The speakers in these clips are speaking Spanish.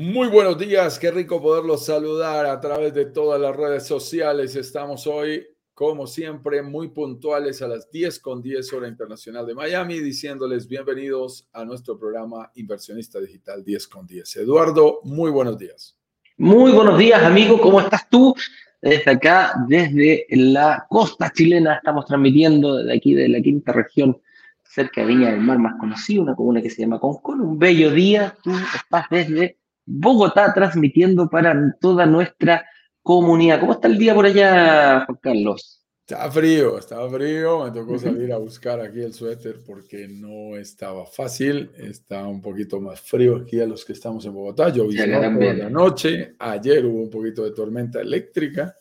Muy buenos días, qué rico poderlos saludar a través de todas las redes sociales. Estamos hoy, como siempre, muy puntuales a las 10 con 10 hora internacional de Miami, diciéndoles bienvenidos a nuestro programa Inversionista Digital 10 con 10. Eduardo, muy buenos días. Muy buenos días, amigo, ¿cómo estás tú? Desde acá, desde la costa chilena, estamos transmitiendo desde aquí, de la quinta región, cerca de Viña del Mar, más conocida, una comuna que se llama Concón. Un bello día, tú estás desde Bogotá transmitiendo para toda nuestra comunidad. ¿Cómo está el día por allá, Juan Carlos? Está frío, estaba frío. Me tocó salir a buscar aquí el suéter porque no estaba fácil. Está un poquito más frío aquí a los que estamos en Bogotá. Yo vi la noche. Ayer hubo un poquito de tormenta eléctrica.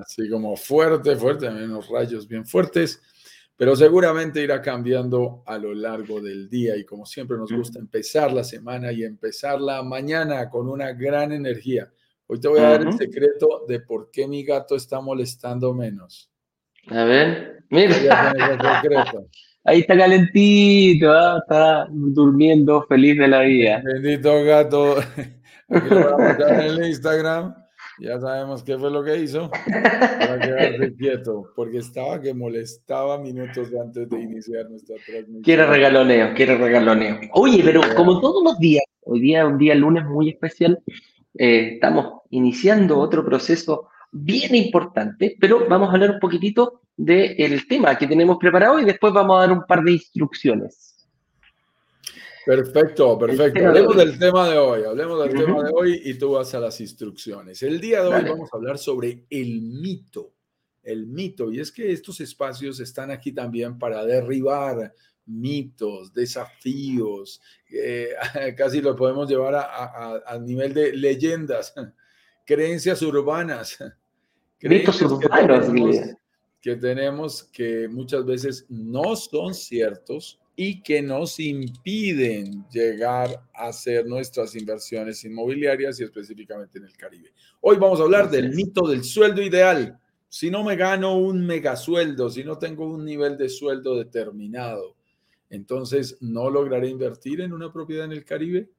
Así como fuerte, fuerte, menos rayos bien fuertes pero seguramente irá cambiando a lo largo del día y como siempre nos gusta empezar la semana y empezarla mañana con una gran energía. Hoy te voy a dar el secreto de por qué mi gato está molestando menos. A ver, mira. Ahí está calentito, ¿ah? está durmiendo feliz de la vida. Bendito gato. Aquí lo voy a en el Instagram. Ya sabemos qué fue lo que hizo para quedarse quieto, porque estaba que molestaba minutos antes de iniciar nuestra transmisión. Quiere regaloneo, quiere regaloneo. Oye, pero como todos los días, hoy día un día lunes muy especial, eh, estamos iniciando otro proceso bien importante, pero vamos a hablar un poquitito del tema que tenemos preparado y después vamos a dar un par de instrucciones. Perfecto, perfecto. Hablemos del tema de hoy, hablemos del tema de hoy y tú vas a las instrucciones. El día de hoy vamos a hablar sobre el mito, el mito. Y es que estos espacios están aquí también para derribar mitos, desafíos, eh, casi lo podemos llevar a, nivel de leyendas, creencias urbanas. Mitos urbanos, que tenemos que muchas veces no son ciertos y que nos impiden llegar a hacer nuestras inversiones inmobiliarias y específicamente en el Caribe. Hoy vamos a hablar del mito del sueldo ideal. Si no me gano un megasueldo, si no tengo un nivel de sueldo determinado, entonces no lograré invertir en una propiedad en el Caribe.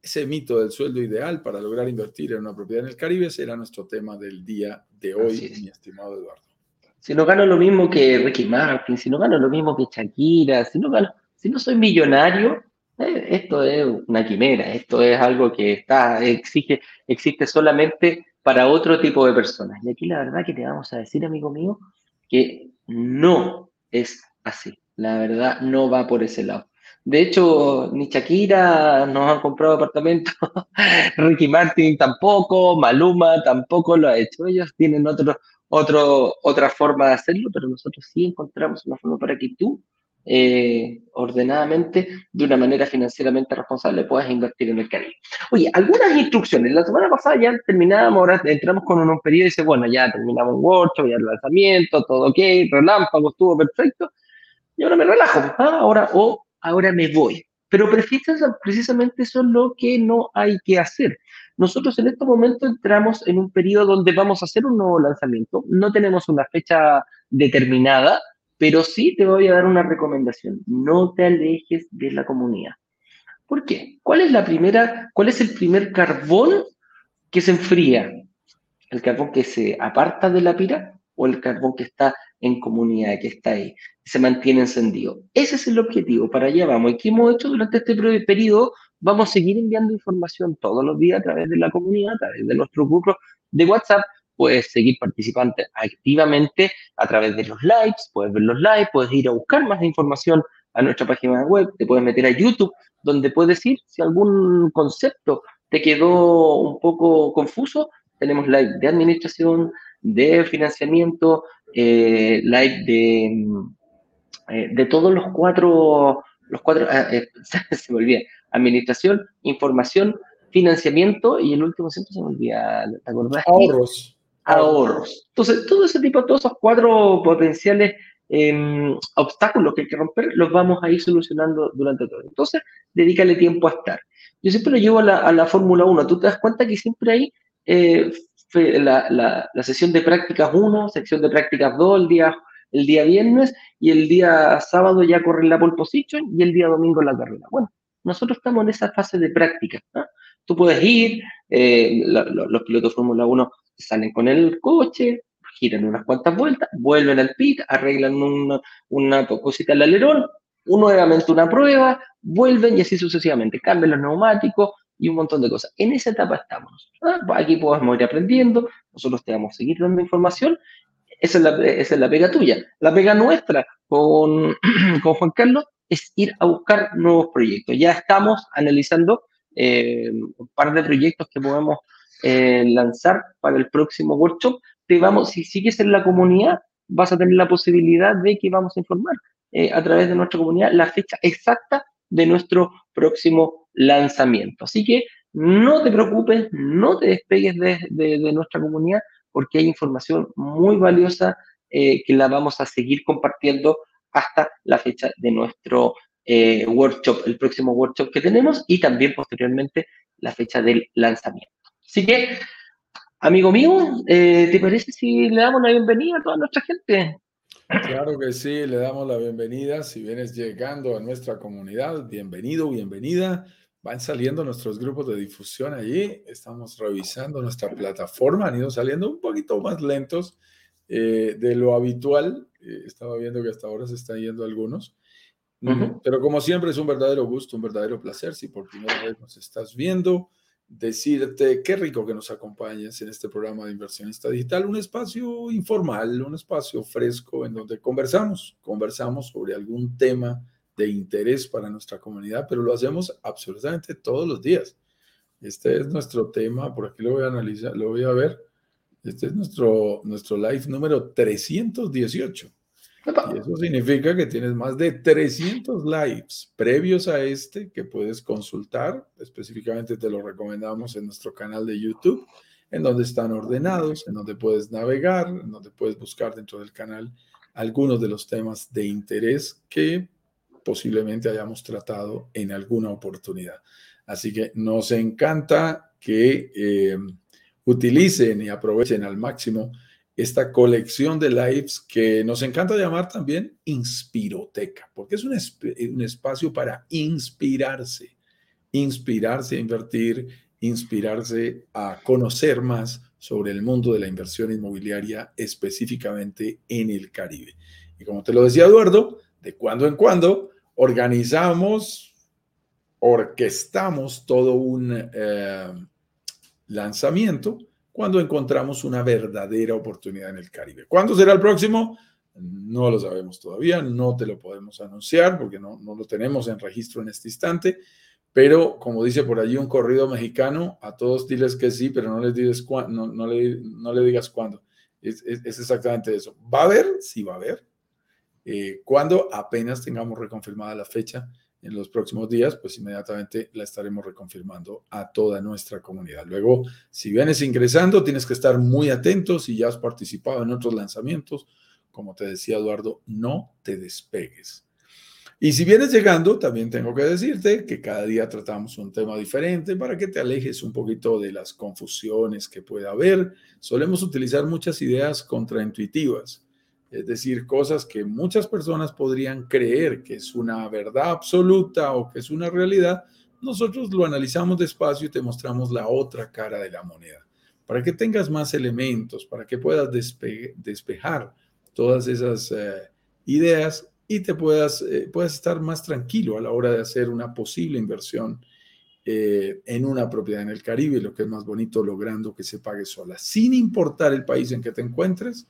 Ese mito del sueldo ideal para lograr invertir en una propiedad en el Caribe será nuestro tema del día de hoy, mi estimado Eduardo si no gano lo mismo que Ricky Martin, si no gano lo mismo que Shakira, si no gano, si no soy millonario, eh, esto es una quimera, esto es algo que está, exige, existe solamente para otro tipo de personas. Y aquí la verdad que te vamos a decir, amigo mío, que no es así. La verdad no va por ese lado. De hecho, ni Shakira nos han comprado apartamentos, Ricky Martin tampoco, Maluma tampoco lo ha hecho. Ellos tienen otro, otro, otra forma de hacerlo, pero nosotros sí encontramos una forma para que tú, eh, ordenadamente, de una manera financieramente responsable, puedas invertir en el Caribe. Oye, algunas instrucciones. La semana pasada ya terminábamos, ahora entramos con un periodo y dice, bueno, ya terminamos un workshop, ya el lanzamiento, todo ok, relámpago, estuvo perfecto, y ahora me relajo, ¿ah? ahora, o ahora me voy. Pero precisamente eso es lo que no hay que hacer. Nosotros en este momento entramos en un periodo donde vamos a hacer un nuevo lanzamiento. No tenemos una fecha determinada, pero sí te voy a dar una recomendación. No te alejes de la comunidad. ¿Por qué? ¿Cuál es la primera, cuál es el primer carbón que se enfría? ¿El carbón que se aparta de la pira o el carbón que está en comunidad, que está ahí, se mantiene encendido? Ese es el objetivo, para allá vamos. ¿Y qué hemos hecho durante este periodo? vamos a seguir enviando información todos los días a través de la comunidad, a través de nuestros grupos de WhatsApp. Puedes seguir participando activamente a través de los lives, puedes ver los lives, puedes ir a buscar más información a nuestra página web, te puedes meter a YouTube, donde puedes ir si algún concepto te quedó un poco confuso. Tenemos live de administración, de financiamiento, eh, live de, eh, de todos los cuatro, los cuatro, ah, eh, se me olvida, administración, información, financiamiento y el último siempre se me olvida, ¿te acordás? Ahorros. Ahorros. Entonces, todo ese tipo, todos esos cuatro potenciales em, obstáculos que hay que romper, los vamos a ir solucionando durante todo. Entonces, dedícale tiempo a estar. Yo siempre lo llevo a la, Fórmula 1. Tú te das cuenta que siempre hay eh, la, la, sesión de prácticas 1, sección de prácticas 2, el día, el día viernes y el día sábado ya corre la pole position y el día domingo la carrera. Bueno, nosotros estamos en esa fase de práctica. Tú puedes ir, eh, los pilotos Fórmula 1 salen con el coche, giran unas cuantas vueltas, vuelven al pit, arreglan una, una cosita al alerón, nuevamente una prueba, vuelven y así sucesivamente, cambian los neumáticos y un montón de cosas. En esa etapa estamos. ¿ah? Aquí podemos ir aprendiendo, nosotros te vamos a seguir dando información. Esa es la, esa es la pega tuya. La pega nuestra con, con Juan Carlos es ir a buscar nuevos proyectos. Ya estamos analizando eh, un par de proyectos que podemos eh, lanzar para el próximo workshop. Te vamos, si sigues en la comunidad, vas a tener la posibilidad de que vamos a informar eh, a través de nuestra comunidad la fecha exacta de nuestro próximo lanzamiento. Así que no te preocupes, no te despegues de, nuestra comunidad porque hay información muy valiosa que la vamos a seguir compartiendo hasta la fecha de nuestro eh, workshop, el próximo workshop que tenemos y también posteriormente la fecha del lanzamiento. Así que, amigo mío, eh, ¿te parece si le damos la bienvenida a toda nuestra gente? Claro que sí, le damos la bienvenida. Si vienes llegando a nuestra comunidad, bienvenido, bienvenida. Van saliendo nuestros grupos de difusión allí. Estamos revisando nuestra plataforma. Han ido saliendo un poquito más lentos eh, de lo habitual. Eh, estaba viendo que hasta ahora se están yendo algunos. Mm, pero como siempre es un verdadero gusto, un verdadero placer. Si por primera vez nos estás viendo, decirte qué rico que nos acompañes en este programa de Inversionista Digital, un espacio informal, un espacio fresco en donde conversamos, conversamos sobre algún tema de interés para nuestra comunidad, pero lo hacemos absolutamente todos los días. Este es nuestro tema, por aquí lo voy a analizar, lo voy a ver. Este es nuestro, nuestro live número 318. Y eso significa que tienes más de 300 lives previos a este que puedes consultar. Específicamente te lo recomendamos en nuestro canal de YouTube, en donde están ordenados, en donde puedes navegar, en donde puedes buscar dentro del canal algunos de los temas de interés que posiblemente hayamos tratado en alguna oportunidad. Así que nos encanta que... Eh, utilicen y aprovechen al máximo esta colección de lives que nos encanta llamar también Inspiroteca, porque es un, un espacio para inspirarse, inspirarse a invertir, inspirarse a conocer más sobre el mundo de la inversión inmobiliaria, específicamente en el Caribe. Y como te lo decía Eduardo, de cuando en cuando organizamos, orquestamos todo un... Eh, lanzamiento cuando encontramos una verdadera oportunidad en el Caribe. ¿Cuándo será el próximo? No lo sabemos todavía, no te lo podemos anunciar porque no, no lo tenemos en registro en este instante, pero como dice por allí un corrido mexicano, a todos diles que sí, pero no les digas no, no, le, no le digas cuándo. Es, es, exactamente eso. ¿Va a haber? Sí, va a haber. Eh, cuando apenas tengamos reconfirmada la fecha en los próximos días, pues inmediatamente la estaremos reconfirmando a toda nuestra comunidad. Luego, si vienes ingresando, tienes que estar muy atento. Si ya has participado en otros lanzamientos, como te decía Eduardo, no te despegues. Y si vienes llegando, también tengo que decirte que cada día tratamos un tema diferente para que te alejes un poquito de las confusiones que pueda haber. Solemos utilizar muchas ideas contraintuitivas es decir, cosas que muchas personas podrían creer que es una verdad absoluta o que es una realidad, nosotros lo analizamos despacio y te mostramos la otra cara de la moneda, para que tengas más elementos, para que puedas despejar todas esas eh, ideas y te puedas, eh, puedas estar más tranquilo a la hora de hacer una posible inversión eh, en una propiedad en el Caribe, lo que es más bonito, logrando que se pague sola, sin importar el país en que te encuentres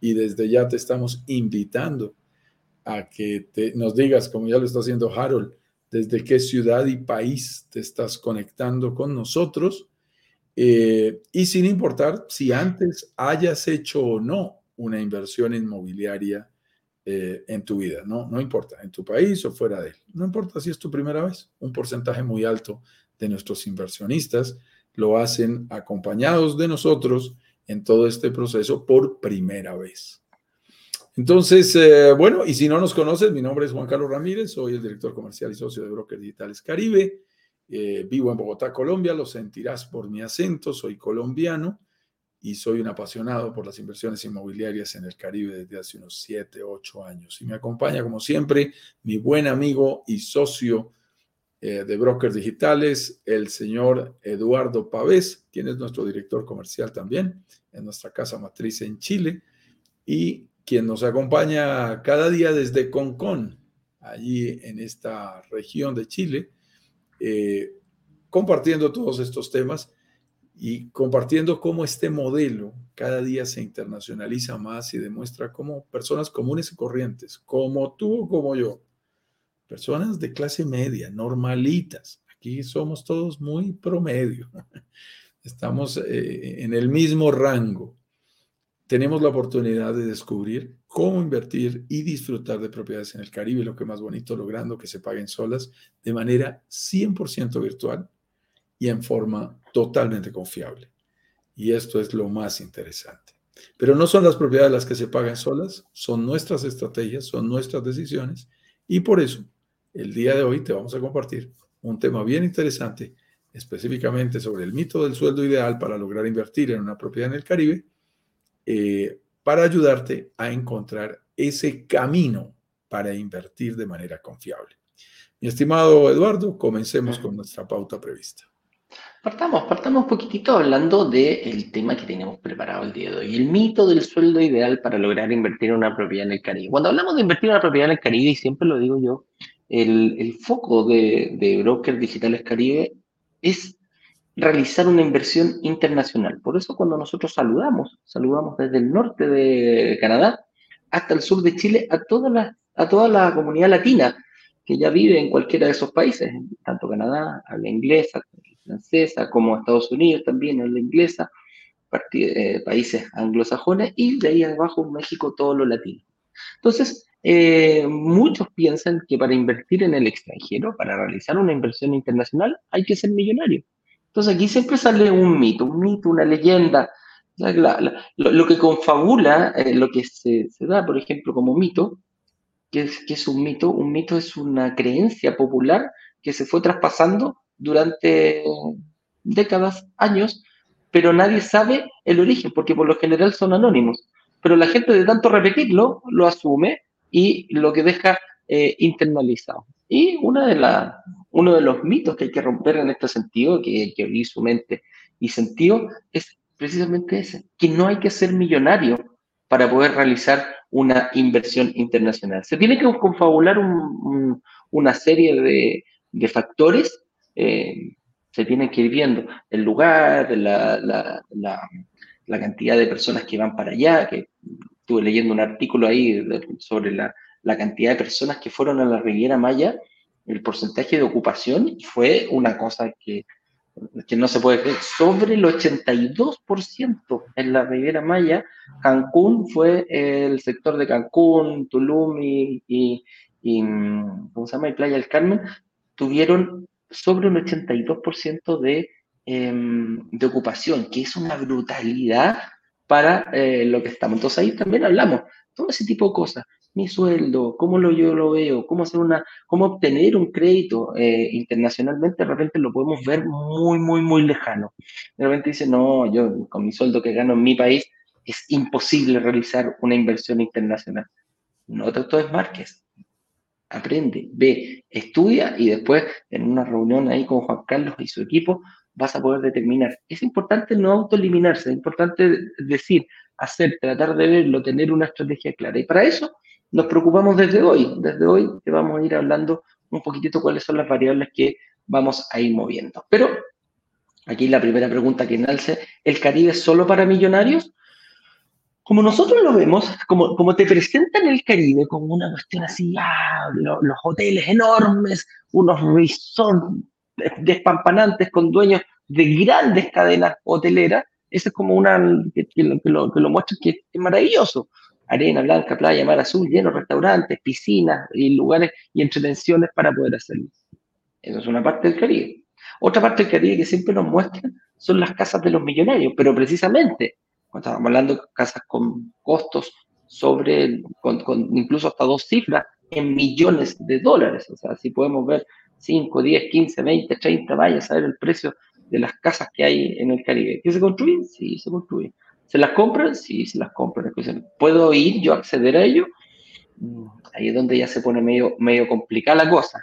y desde ya te estamos invitando a que te, nos digas, como ya lo está haciendo Harold, desde qué ciudad y país te estás conectando con nosotros eh, y sin importar si antes hayas hecho o no una inversión inmobiliaria eh, en tu vida, ¿no? No importa, en tu país o fuera de él. No importa si es tu primera vez. Un porcentaje muy alto de nuestros inversionistas lo hacen acompañados de nosotros en todo este proceso por primera vez. Entonces, eh, bueno, y si no nos conoces, mi nombre es Juan Carlos Ramírez, soy el director comercial y socio de Brokers Digitales Caribe. Eh, vivo en Bogotá, Colombia, lo sentirás por mi acento, soy colombiano y soy un apasionado por las inversiones inmobiliarias en el Caribe desde hace unos 7, 8 años. Y me acompaña, como siempre, mi buen amigo y socio eh, de brokers digitales, el señor Eduardo Pavés, quien es nuestro director comercial también en nuestra casa matriz en Chile, y quien nos acompaña cada día desde Concón, allí en esta región de Chile, eh, compartiendo todos estos temas y compartiendo cómo este modelo cada día se internacionaliza más y demuestra cómo personas comunes y corrientes, como tú o como yo, personas de clase media, normalitas, aquí somos todos muy promedio, estamos eh, en el mismo rango, tenemos la oportunidad de descubrir cómo invertir y disfrutar de propiedades en el Caribe, lo que más bonito, logrando que se paguen solas de manera 100% virtual y en forma totalmente confiable. Y esto es lo más interesante. Pero no son las propiedades las que se pagan solas, son nuestras estrategias, son nuestras decisiones. Y por eso, el día de hoy te vamos a compartir un tema bien interesante, específicamente sobre el mito del sueldo ideal para lograr invertir en una propiedad en el Caribe, eh, para ayudarte a encontrar ese camino para invertir de manera confiable. Mi estimado Eduardo, comencemos con nuestra pauta prevista. Partamos, partamos un poquitito hablando del tema que tenemos preparado el día de hoy, el mito del sueldo ideal para lograr invertir en una propiedad en el Caribe. Cuando hablamos de invertir en una propiedad en el Caribe, y siempre lo digo yo, el, foco de, de Brokers Digitales Caribe es realizar una inversión internacional. Por eso cuando nosotros saludamos, saludamos desde el norte de Canadá hasta el sur de Chile a toda la, a toda la comunidad latina que ya vive en cualquiera de esos países, tanto Canadá, habla inglesa, francesa, como Estados Unidos también habla inglesa, eh, países anglosajones, y de ahí abajo México, todo lo latino. Entonces, eh, muchos piensan que para invertir en el extranjero, para realizar una inversión internacional, hay que ser millonario. Entonces aquí siempre sale un mito, un mito, una leyenda. lo, que confabula, eh, lo que se, da, por ejemplo, como mito, que es, que es un mito, un mito es una creencia popular que se fue traspasando durante décadas, años, pero nadie sabe el origen, porque por lo general son anónimos. Pero la gente de tanto repetirlo, lo asume y lo que deja eh, internalizado. Y una de la, uno de los mitos que hay que romper en este sentido, que que abrir su mente y sentido, es precisamente ese, que no hay que ser millonario para poder realizar una inversión internacional. Se tiene que confabular una serie de, de factores eh, se tienen que ir viendo el lugar, la, la, la, cantidad de personas que van para allá, que estuve leyendo un artículo ahí sobre la, cantidad de personas que fueron a la Riviera Maya, el porcentaje de ocupación fue una cosa que, que no se puede creer, sobre el 82% en la Riviera Maya. Cancún fue el sector de Cancún, Tulum y, ¿cómo se llama? Y Playa del Carmen, tuvieron sobre un 82% de, em, de ocupación, que es una brutalidad para eh, lo que estamos. Entonces ahí también hablamos, todo ese tipo de cosas, mi sueldo, cómo lo, yo lo veo, cómo hacer una, cómo obtener un crédito eh, internacionalmente, de repente lo podemos ver muy, muy, muy lejano. De repente dice, no, yo con mi sueldo que gano en mi país es imposible realizar una inversión internacional. No te es Márquez aprende, ve, estudia y después en una reunión ahí con Juan Carlos y su equipo vas a poder determinar. Es importante no autoeliminarse, es importante decir, hacer, tratar de verlo, tener una estrategia clara. Y para eso nos preocupamos desde hoy. Desde hoy te vamos a ir hablando un poquitito cuáles son las variables que vamos a ir moviendo. Pero aquí la primera pregunta que enalce, ¿el Caribe es solo para millonarios? como nosotros lo vemos, como, como te presentan el Caribe como una cuestión así, ah, los hoteles enormes, unos resorts despampanantes con dueños de grandes cadenas hoteleras, eso es como una que, lo, que lo muestra que es maravilloso. Arena blanca, playa, mar azul, llenos de restaurantes, piscinas y lugares y entretenciones para poder hacerlo. Eso es una parte del Caribe. Otra parte del Caribe que siempre nos muestran son las casas de los millonarios, pero precisamente estamos hablando de casas con costos sobre, con, incluso hasta dos cifras en millones de dólares. O sea, si podemos ver 5, 10, 15, 20, 30, vaya a saber el precio de las casas que hay en el Caribe. ¿Que se construyen? Sí, se construyen. ¿Se las compran? Sí, se las compran. ¿Puedo ir yo a acceder a ello? Mm, ahí es donde ya se pone medio, medio complicada la cosa.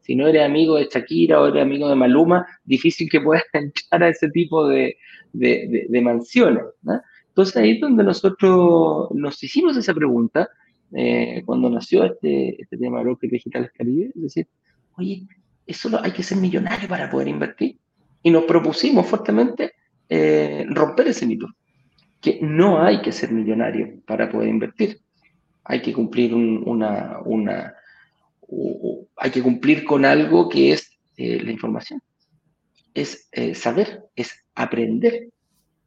Si no eres amigo de Shakira o eres amigo de Maluma, difícil que puedas entrar a ese tipo de, mansiones. Entonces ahí es donde nosotros nos hicimos esa pregunta eh, cuando nació este, este tema de bloques digitales Caribe, es decir, oye, eso hay que ser millonario para poder invertir. Y nos propusimos fuertemente eh, romper ese mito, que no hay que ser millonario para poder invertir. Hay que cumplir una, una hay que cumplir con algo que es eh, la información. Es eh, saber, es aprender.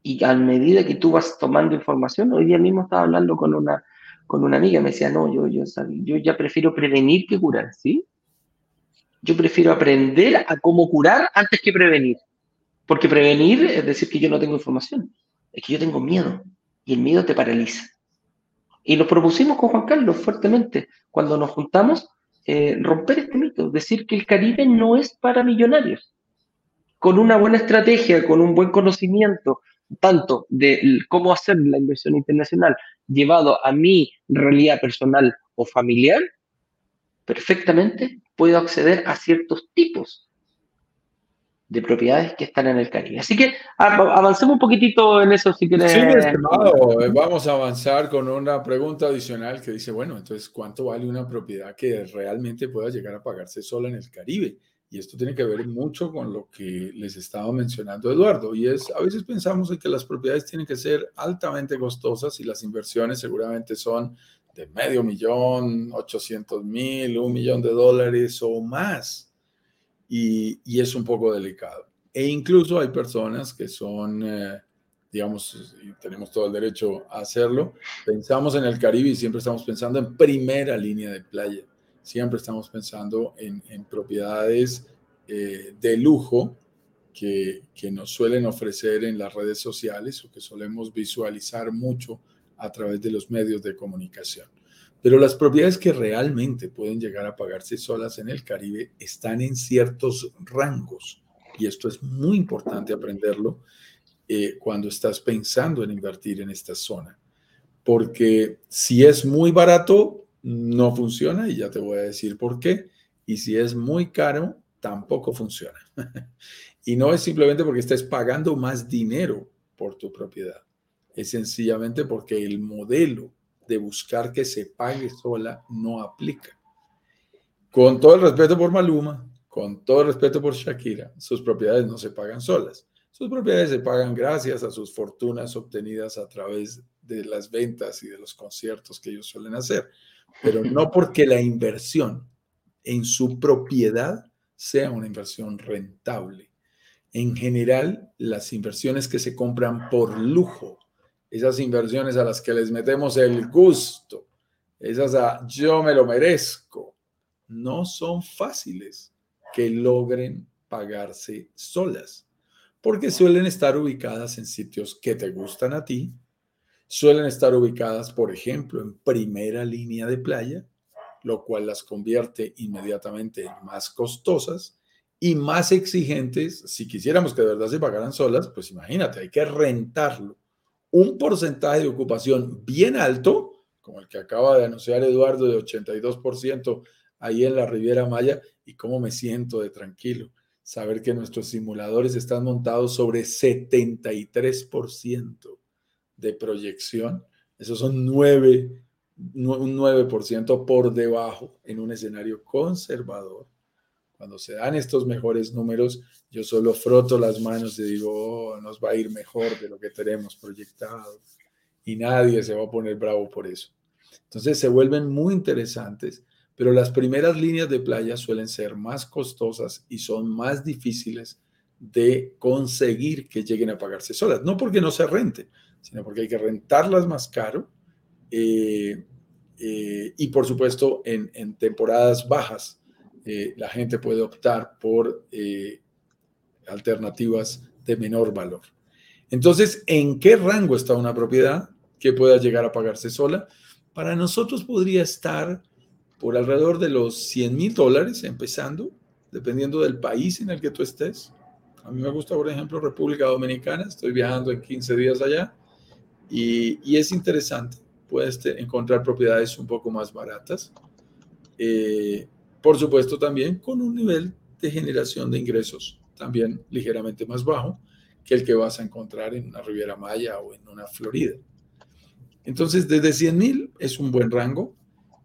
Y a medida que tú vas tomando información, hoy día mismo estaba hablando con una, con una amiga, me decía, no, yo, yo, yo ya prefiero prevenir que curar, ¿sí? Yo prefiero aprender a cómo curar antes que prevenir. Porque prevenir es decir que yo no tengo información, es que yo tengo miedo y el miedo te paraliza. Y nos propusimos con Juan Carlos fuertemente, cuando nos juntamos, eh, romper este mito, decir que el Caribe no es para millonarios. Con una buena estrategia, con un buen conocimiento, tanto de cómo hacer la inversión internacional llevado a mi realidad personal o familiar, perfectamente puedo acceder a ciertos tipos de propiedades que están en el Caribe. Así que avancemos un poquitito en eso si quieres. Sí, estimado, eh, vamos a avanzar con una pregunta adicional que dice, bueno, entonces, ¿cuánto vale una propiedad que realmente pueda llegar a pagarse sola en el Caribe? Y esto tiene que ver mucho con lo que les estaba mencionando Eduardo, y es, a veces pensamos en que las propiedades tienen que ser altamente costosas y las inversiones seguramente son de medio millón, 800 mil, un millón de dólares o más. Y, es un poco delicado. E incluso hay personas que son, eh, digamos, y tenemos todo el derecho a hacerlo, pensamos en el Caribe y siempre estamos pensando en primera línea de playa, siempre estamos pensando en, propiedades eh, de lujo que, que nos suelen ofrecer en las redes sociales o que solemos visualizar mucho a través de los medios de comunicación. Pero las propiedades que realmente pueden llegar a pagarse solas en el Caribe están en ciertos rangos. Y esto es muy importante aprenderlo eh, cuando estás pensando en invertir en esta zona. Porque si es muy barato, no funciona y ya te voy a decir por qué. Y si es muy caro, tampoco funciona. y no es simplemente porque estés pagando más dinero por tu propiedad. Es sencillamente porque el modelo de buscar que se pague sola no aplica. Con todo el respeto por Maluma, con todo el respeto por Shakira, sus propiedades no se pagan solas. Sus propiedades se pagan gracias a sus fortunas obtenidas a través de las ventas y de los conciertos que ellos suelen hacer, pero no porque la inversión en su propiedad sea una inversión rentable. En general, las inversiones que se compran por lujo esas inversiones a las que les metemos el gusto, esas a yo me lo merezco, no son fáciles que logren pagarse solas, porque suelen estar ubicadas en sitios que te gustan a ti, suelen estar ubicadas, por ejemplo, en primera línea de playa, lo cual las convierte inmediatamente en más costosas y más exigentes. Si quisiéramos que de verdad se pagaran solas, pues imagínate, hay que rentarlo un porcentaje de ocupación bien alto, como el que acaba de anunciar Eduardo de 82% ahí en la Riviera Maya, y cómo me siento de tranquilo. Saber que nuestros simuladores están montados sobre 73% de proyección. Esos son 9, un 9% por debajo en un escenario conservador. Cuando se dan estos mejores números, yo solo froto las manos y digo, oh, nos va a ir mejor de lo que tenemos proyectado. Y nadie se va a poner bravo por eso. Entonces se vuelven muy interesantes, pero las primeras líneas de playa suelen ser más costosas y son más difíciles de conseguir que lleguen a pagarse solas. No porque no se rente, sino porque hay que rentarlas más caro. Eh, eh, y por supuesto en, en temporadas bajas eh, la gente puede optar por eh, alternativas de menor valor. Entonces, ¿en qué rango está una propiedad que pueda llegar a pagarse sola? Para nosotros podría estar por alrededor de los 100 mil dólares empezando, dependiendo del país en el que tú estés. A mí me gusta, por ejemplo, República Dominicana, estoy viajando en 15 días allá y, es interesante, puedes encontrar propiedades un poco más baratas. Eh, por supuesto también con un nivel de generación de ingresos también ligeramente más bajo que el que vas a encontrar en una Riviera Maya o en una Florida. Entonces, desde 100 mil es un buen rango.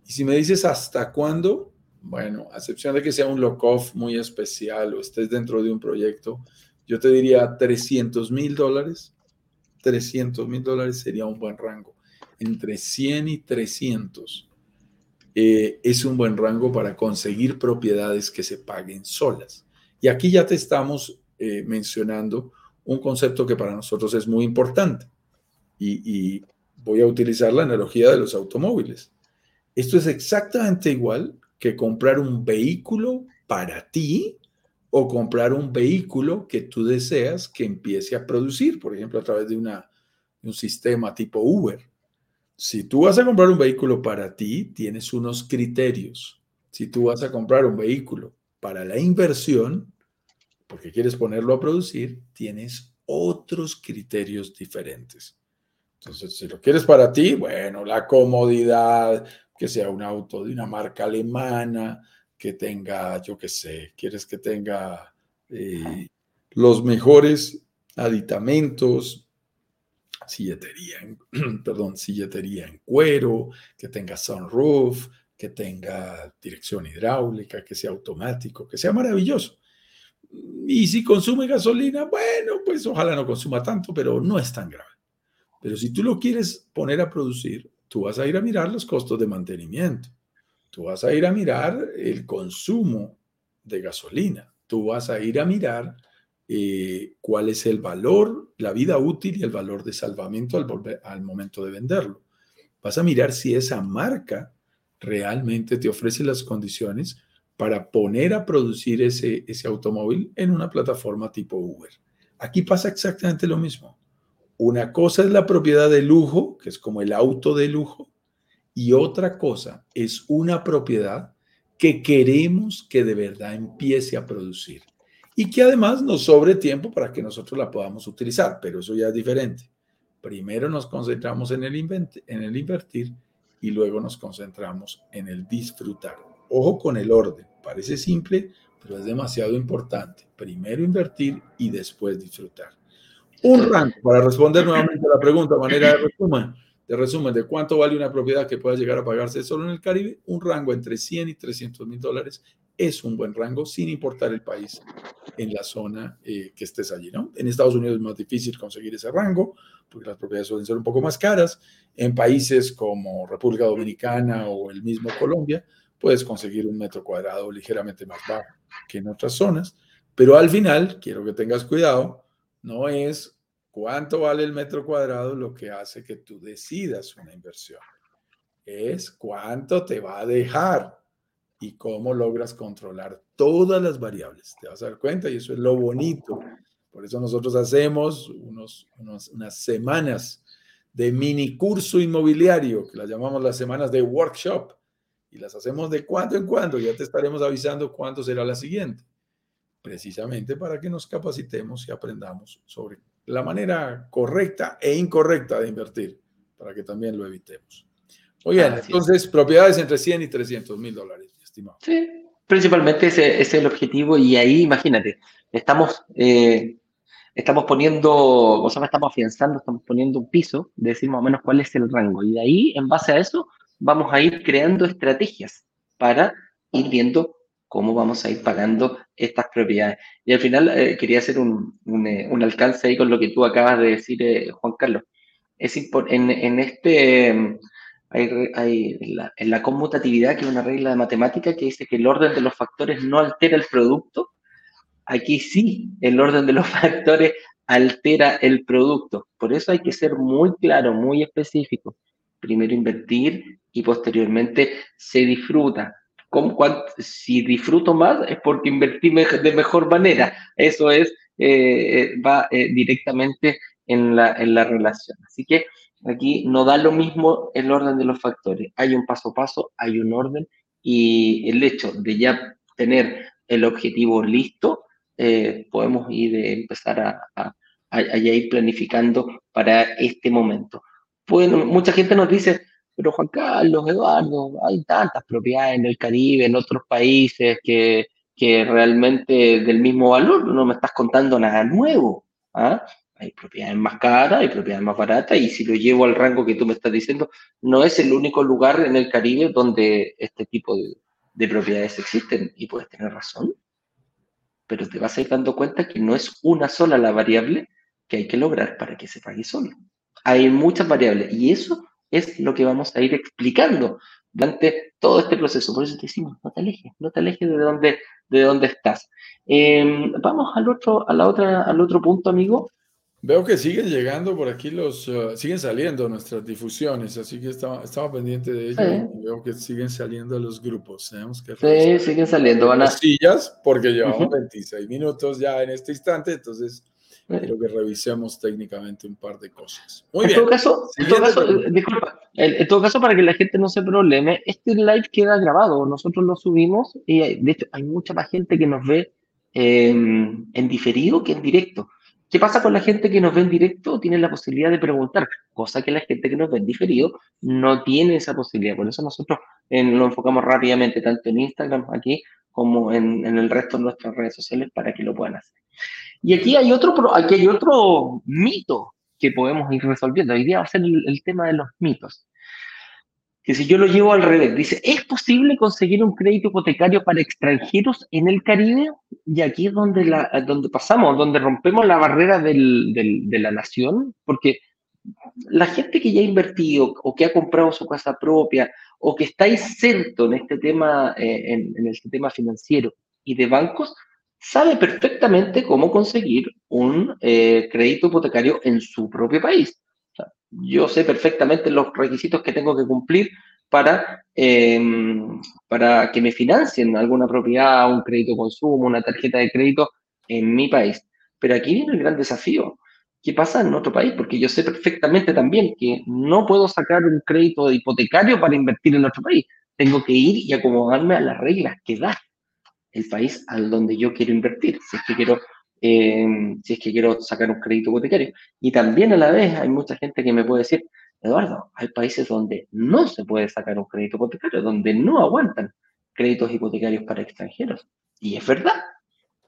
Y si me dices hasta cuándo, bueno, a excepción de que sea un lock-off muy especial o estés dentro de un proyecto, yo te diría 300 mil dólares. 300 mil dólares sería un buen rango. Entre 100 y 300 eh, es un buen rango para conseguir propiedades que se paguen solas. Y aquí ya te estamos eh, mencionando un concepto que para nosotros es muy importante. y voy a utilizar la analogía de los automóviles. Esto es exactamente igual que comprar un vehículo para ti o comprar un vehículo que tú deseas que empiece a producir, por ejemplo, a través de, una, un sistema tipo Uber. Si tú vas a comprar un vehículo para ti, tienes unos criterios. Si tú vas a comprar un vehículo para la inversión, porque quieres ponerlo a producir, tienes otros criterios diferentes. Entonces, si lo quieres para ti, bueno, la comodidad, que sea un auto de una marca alemana, que tenga, yo qué sé, quieres que tenga eh, los mejores aditamentos, silletería, en, perdón, silletería en cuero, que tenga sunroof, que tenga dirección hidráulica, que sea automático, que sea maravilloso. Y si consume gasolina, bueno, pues ojalá no consuma tanto, pero no es tan grave. Pero si tú lo quieres poner a producir, tú vas a ir a mirar los costos de mantenimiento, tú vas a ir a mirar el consumo de gasolina, tú vas a ir a mirar eh, cuál es el valor, la vida útil y el valor de salvamento al, momento de venderlo. Vas a mirar si esa marca realmente te ofrece las condiciones para poner a producir ese, ese automóvil en una plataforma tipo Uber. Aquí pasa exactamente lo mismo. Una cosa es la propiedad de lujo, que es como el auto de lujo, y otra cosa es una propiedad que queremos que de verdad empiece a producir y que además nos sobre tiempo para que nosotros la podamos utilizar, pero eso ya es diferente. Primero nos concentramos en el, invertir y luego nos concentramos en el disfrutar. Ojo con el orden, parece simple, pero es demasiado importante. Primero invertir y después disfrutar. Un rango, para responder nuevamente a la pregunta, manera de resumen, de resumen de cuánto vale una propiedad que pueda llegar a pagarse solo en el Caribe, un rango entre 100 y 300 mil dólares es un buen rango sin importar el país en la zona eh, que estés allí. ¿no? En Estados Unidos es más difícil conseguir ese rango porque las propiedades suelen ser un poco más caras. En países como República Dominicana o el mismo Colombia, puedes conseguir un metro cuadrado ligeramente más bajo que en otras zonas. Pero al final, quiero que tengas cuidado, no es cuánto vale el metro cuadrado lo que hace que tú decidas una inversión. Es cuánto te va a dejar y cómo logras controlar todas las variables. Te vas a dar cuenta y eso es lo bonito. Por eso nosotros hacemos unos, unas semanas de mini curso inmobiliario, que las llamamos las semanas de workshop, y las hacemos de cuando en cuando. Ya te estaremos avisando cuándo será la siguiente precisamente para que nos capacitemos y aprendamos sobre la manera correcta e incorrecta de invertir, para que también lo evitemos. Oye, entonces, propiedades entre 100 y 300 mil dólares, Sí, principalmente ese, es el objetivo y ahí, imagínate, estamos, eh, estamos poniendo, o sea, estamos afianzando, estamos poniendo un piso de decir o menos cuál es el rango y de ahí, en base a eso, vamos a ir creando estrategias para ir viendo cómo vamos a ir pagando estas propiedades. Y al final eh, quería hacer un, eh, un, alcance ahí con lo que tú acabas de decir, Juan Carlos. Es en, en este, hay, en, la, conmutatividad, que es una regla de matemática que dice que el orden de los factores no altera el producto. Aquí sí, el orden de los factores altera el producto. Por eso hay que ser muy claro, muy específico. Primero invertir y posteriormente se disfruta si disfruto más es porque invertí de mejor manera. Eso es, eh, eh, va eh, directamente en la, en la relación. Así que aquí no da lo mismo el orden de los factores. Hay un paso a paso, hay un orden y el hecho de ya tener el objetivo listo, podemos ir empezar a, a, a, ir planificando para este momento. Bueno, mucha gente nos dice, pero Juan Carlos, Eduardo, hay tantas propiedades en el Caribe, en otros países que, que realmente del mismo valor, no me estás contando nada nuevo. ¿ah? Hay propiedades más caras, hay propiedades más baratas, y si lo llevo al rango que tú me estás diciendo, no es el único lugar en el Caribe donde este tipo de, de propiedades existen, y puedes tener razón, pero te vas a ir dando cuenta que no es una sola la variable que hay que lograr para que se pague solo. Hay muchas variables, y eso es lo que vamos a ir explicando durante todo este proceso. Por eso te decimos, no te alejes, no te alejes de dónde, de estás. Em, vamos al otro, a la otra, al otro punto, amigo, Veo que siguen llegando por aquí los, uh, siguen saliendo nuestras difusiones, así que estaba, estaba pendiente de ello y veo que siguen saliendo los grupos. Tenemos que sí, siguen saliendo. Van a... sillas porque llevamos 26 minutos ya en este instante, entonces quiero que revisemos técnicamente un par de cosas. Muy en bien. Todo caso, en todo caso, disculpa, en, todo caso, para que la gente no se probleme, este live queda grabado, nosotros lo subimos y de hecho hay mucha más gente que nos ve en diferido que en directo. ¿Qué pasa con la gente que nos ve en directo? Tiene la posibilidad de preguntar, cosa que la gente que nos ve en diferido no tiene esa posibilidad. Por eso nosotros lo enfocamos rápidamente, tanto en Instagram aquí como en, el resto de nuestras redes sociales para que lo puedan hacer. Y aquí hay otro, aquí hay otro mito que podemos ir resolviendo. Hoy día va a ser el tema de los mitos que si yo lo llevo al revés, dice, ¿es posible conseguir un crédito hipotecario para extranjeros en el Caribe? Y aquí es donde, la, donde pasamos, donde rompemos la barrera del, de la nación, porque la gente que ya ha invertido o que ha comprado su casa propia o que está inserto en este tema, eh, en, en este tema financiero y de bancos, sabe perfectamente cómo conseguir un eh, crédito hipotecario en su propio país yo sé perfectamente los requisitos que tengo que cumplir para, em, para que me financien alguna propiedad, un crédito consumo, una tarjeta de crédito en mi país. Pero aquí viene el gran desafío. ¿Qué pasa en otro país? Porque yo sé perfectamente también que no puedo sacar un crédito hipotecario para invertir en otro país. Tengo que ir y acomodarme a las reglas que da el país al donde yo quiero invertir. Si es que quiero Em, si es que quiero sacar un crédito hipotecario. Y también a la vez hay mucha gente que me puede decir, Eduardo, hay países donde no se puede sacar un crédito hipotecario, donde no aguantan créditos hipotecarios para extranjeros. Y es verdad,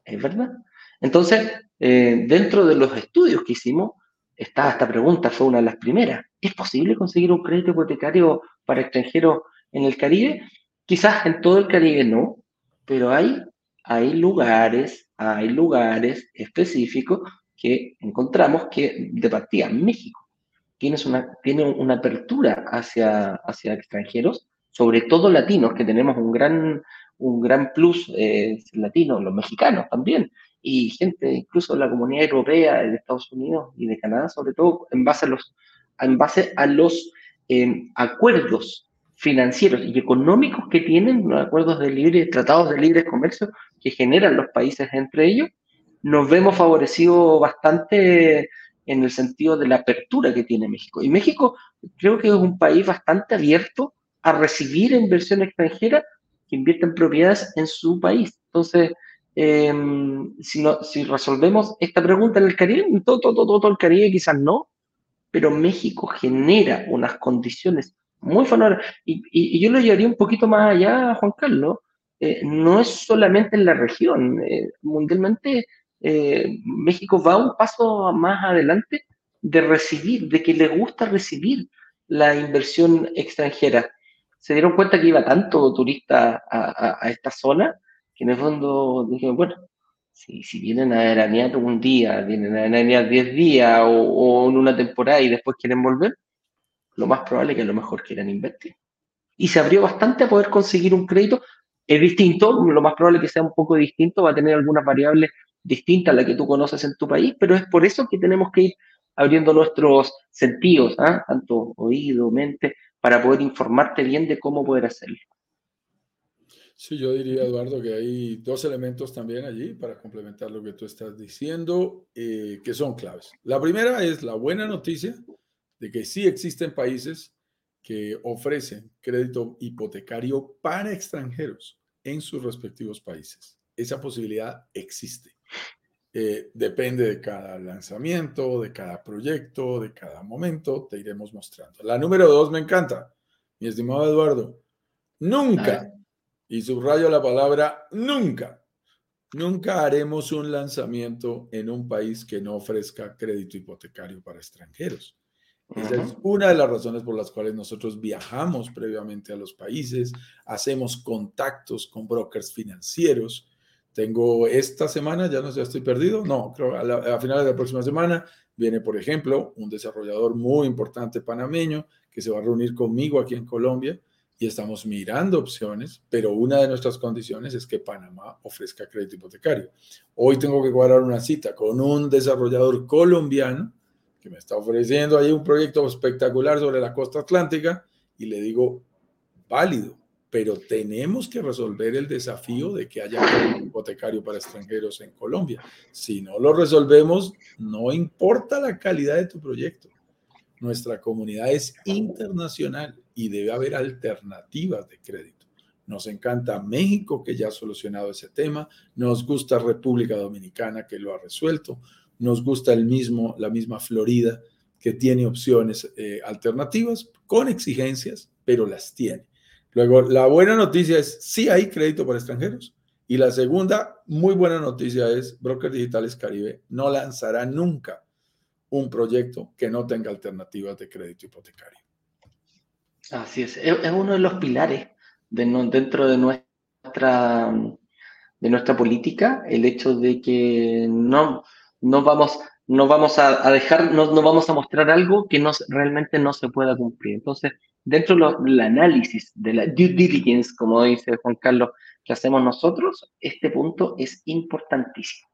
es verdad. Entonces, eh, dentro de los estudios que hicimos, está esta pregunta, fue una de las primeras. ¿Es posible conseguir un crédito hipotecario para extranjeros en el Caribe? Quizás en todo el Caribe no, pero hay, hay lugares, hay lugares específicos que encontramos que de partida México una, tiene una apertura hacia, hacia extranjeros, sobre todo latinos, que tenemos un gran, un gran plus eh, latino, los mexicanos también, y gente incluso la comunidad europea, de Estados Unidos y de Canadá, sobre todo en base a los, en base a los eh, acuerdos financieros y económicos que tienen los acuerdos de libre, tratados de libre comercio que generan los países entre ellos, nos vemos favorecidos bastante en el sentido de la apertura que tiene México. Y México creo que es un país bastante abierto a recibir inversión extranjera que invierte en propiedades en su país. Entonces, em, si, si resolvemos esta pregunta en el Caribe, todo, todo, todo, todo el Caribe quizás no, pero México genera unas condiciones muy favorables. Y, yo lo llevaría un poquito más allá, Juan Carlos. Eh, no es solamente en la región, eh, mundialmente eh, México va un paso más adelante de recibir, de que le gusta recibir la inversión extranjera. Se dieron cuenta que iba tanto turista a, esta zona que en el fondo dijeron, bueno, si, vienen a veranear un día, vienen a veranear 10 días o, en una temporada y después quieren volver, lo más probable es que a lo mejor quieran invertir. Y se abrió bastante a poder conseguir un crédito. Es distinto, lo más probable que sea un poco distinto, va a tener algunas variables distinta a la que tú conoces en tu país, pero es por eso que tenemos que ir abriendo nuestros sentidos, ¿ah? tanto oído, mente, para poder informarte bien de cómo poder hacerlo. Sí, yo diría, Eduardo, que hay dos elementos también allí para complementar lo que tú estás diciendo, eh, que son claves. La primera es la buena noticia de que sí existen países que ofrecen crédito hipotecario para extranjeros en sus respectivos países. Esa posibilidad existe. Eh, depende de cada lanzamiento, de cada proyecto, de cada momento, te iremos mostrando. La número dos me encanta. mi estimado Eduardo, nunca, y subrayo la palabra nunca, nunca haremos un lanzamiento en un país que no ofrezca crédito hipotecario para extranjeros. Esa es una de las razones por las cuales nosotros viajamos previamente a los países, hacemos contactos con brokers financieros. Tengo esta semana, ya no sé, estoy perdido, no, creo a, la, a finales de la próxima semana viene, por ejemplo, un desarrollador muy importante panameño que se va a reunir conmigo aquí en Colombia y estamos mirando opciones, pero una de nuestras condiciones es que Panamá ofrezca crédito hipotecario. Hoy tengo que guardar una cita con un desarrollador colombiano que me está ofreciendo ahí un proyecto espectacular sobre la costa atlántica y le digo, válido, pero tenemos que resolver el desafío de que haya un hipotecario para extranjeros en Colombia. Si no lo resolvemos, no importa la calidad de tu proyecto. Nuestra comunidad es internacional y debe haber alternativas de crédito. Nos encanta México, que ya ha solucionado ese tema. Nos gusta República Dominicana, que lo ha resuelto nos gusta el mismo, la misma Florida, que tiene opciones eh, alternativas con exigencias, pero las tiene. Luego, la buena noticia es, sí hay crédito para extranjeros. Y la segunda muy buena noticia es, Brokers Digitales Caribe no lanzará nunca un proyecto que no tenga alternativas de crédito hipotecario. Así es, es uno de los pilares dentro de nuestra, de nuestra política, el hecho de que no, no vamos, no vamos a, dejar, no, no, vamos a mostrar algo que no, realmente no se pueda cumplir. Entonces, dentro del análisis, de la due diligence, como dice Juan Carlos, que hacemos nosotros, este punto es importantísimo.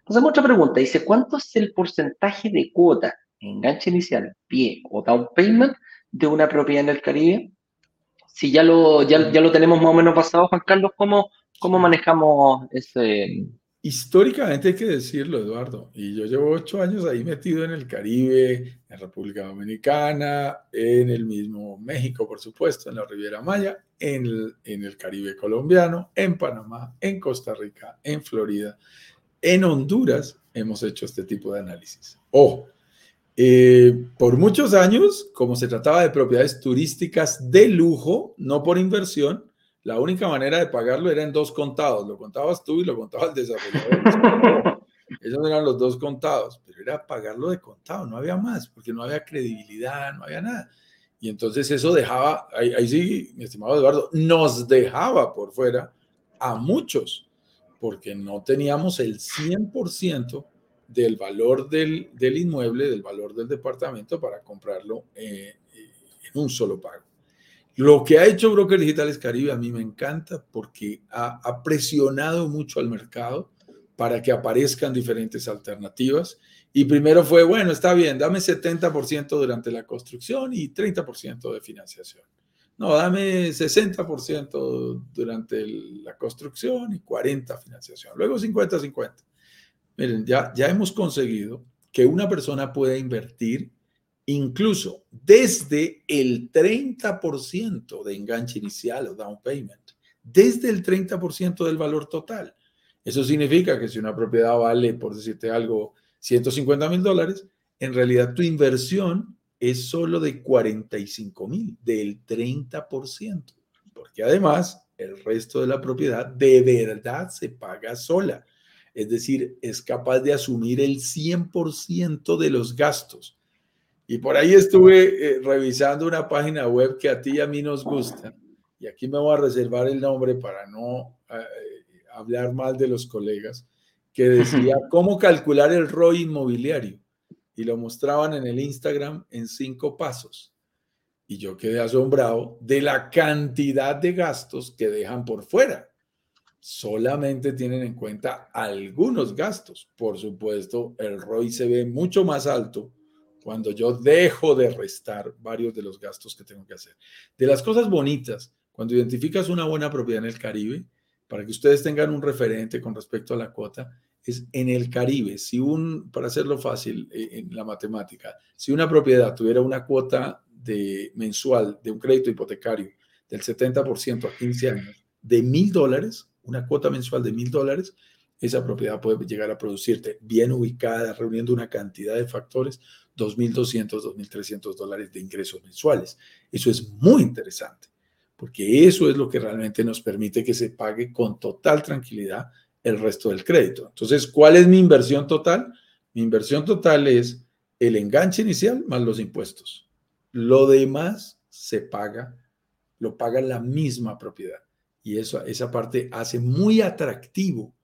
Entonces, otra pregunta, dice, ¿cuánto es el porcentaje de cuota, enganche inicial, pie o down payment de una propiedad en el Caribe? Si ya lo, ya, ya lo tenemos más o menos pasado, Juan Carlos, ¿cómo, cómo manejamos ese, Históricamente hay que decirlo, Eduardo, y yo llevo ocho años ahí metido en el Caribe, en República Dominicana, en el mismo México, por supuesto, en la Riviera Maya, en el, Caribe colombiano, en Panamá, en Costa Rica, en Florida, en Honduras, hemos hecho este tipo de análisis. O, eh, por muchos años, como se trataba de propiedades turísticas de lujo, no por inversión, la única manera de pagarlo era en dos contados. Lo contabas tú y lo contaba el desarrollador. Esos eran los dos contados, pero era pagarlo de contado, no había más, porque no había credibilidad, no había nada. Y entonces eso dejaba, ahí, sí, mi estimado Eduardo, nos dejaba por fuera a muchos, porque no teníamos el 100% del valor del, del, inmueble, del valor del departamento para comprarlo eh, en un solo pago. Lo que ha hecho Brokers Digitales Caribe a mí me encanta porque ha, presionado mucho al mercado para que aparezcan diferentes alternativas. Y primero fue, bueno, está bien, dame 70% durante la construcción y 30% de financiación. No, dame 60% durante la construcción y 40% financiación. Luego 50-50. Miren, ya, ya hemos conseguido que una persona pueda invertir incluso desde el 30% de enganche inicial o down payment, desde el 30% del valor total. Eso significa que si una propiedad vale, por decirte algo, 150 mil dólares, en realidad tu inversión es solo de 45 mil, del 30%, porque además el resto de la propiedad de verdad se paga sola. Es decir, es capaz de asumir el 100% de los gastos y por ahí estuve eh, revisando una página web que a ti y a mí nos gusta. Y aquí me voy a reservar el nombre para no eh, hablar mal de los colegas, que decía cómo calcular el ROI inmobiliario. Y lo mostraban en el Instagram en cinco pasos. Y yo quedé asombrado de la cantidad de gastos que dejan por fuera. Solamente tienen en cuenta algunos gastos. Por supuesto, el ROI se ve mucho más alto cuando yo dejo de restar varios de los gastos que tengo que hacer. De las cosas bonitas, cuando identificas una buena propiedad en el Caribe, para que ustedes tengan un referente con respecto a la cuota, es en el Caribe, si un, para hacerlo fácil eh, en la matemática, si una propiedad tuviera una cuota de mensual de un crédito hipotecario del 70% a 15 años, de mil dólares, una cuota mensual de mil dólares, esa propiedad puede llegar a producirte bien ubicada, reuniendo una cantidad de factores, 2.200, 2.300 dólares de ingresos mensuales. Eso es muy interesante, porque eso es lo que realmente nos permite que se pague con total tranquilidad el resto del crédito. Entonces, ¿cuál es mi inversión total? Mi inversión total es el enganche inicial más los impuestos. Lo demás se paga, lo paga la misma propiedad. Y eso, esa parte hace muy atractivo,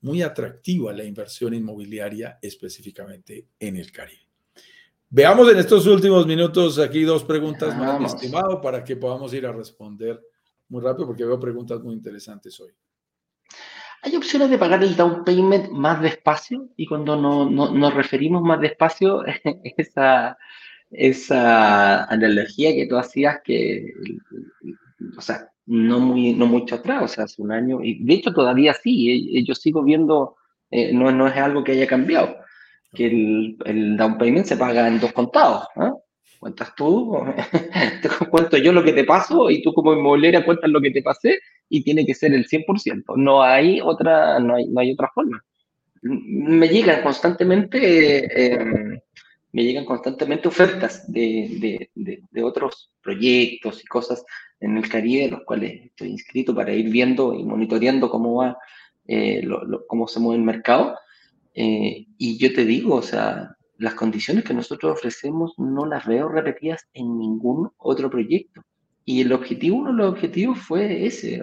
muy atractiva la inversión inmobiliaria específicamente en el Caribe. Veamos en estos últimos minutos aquí dos preguntas más, estimado, para que podamos ir a responder muy rápido, porque veo preguntas muy interesantes hoy. Hay opciones de pagar el down payment más despacio y cuando no, nos referimos más despacio, esa, esa analogía que tú hacías que, o sea, no, muy, no mucho atrás, o sea, hace un año, y de hecho todavía sí, eh, yo sigo viendo, eh, no, no es algo que haya cambiado, que el, el down payment se paga en dos contados, ¿no? Cuentas tú, te cuento yo lo que te paso y tú como inmobiliaria cuentas lo que te pasé y tiene que ser el 100%. No hay otra, no hay, no hay otra forma. Me llegan constantemente, eh, me llegan constantemente ofertas de, de, de, otros proyectos y cosas en el Caribe, los cuales estoy inscrito para ir viendo y monitoreando cómo va, eh, cómo se mueve el mercado. Eh, y yo te digo, o sea, las condiciones que nosotros ofrecemos no las veo repetidas en ningún otro proyecto. Y el objetivo, uno de los objetivos fue ese.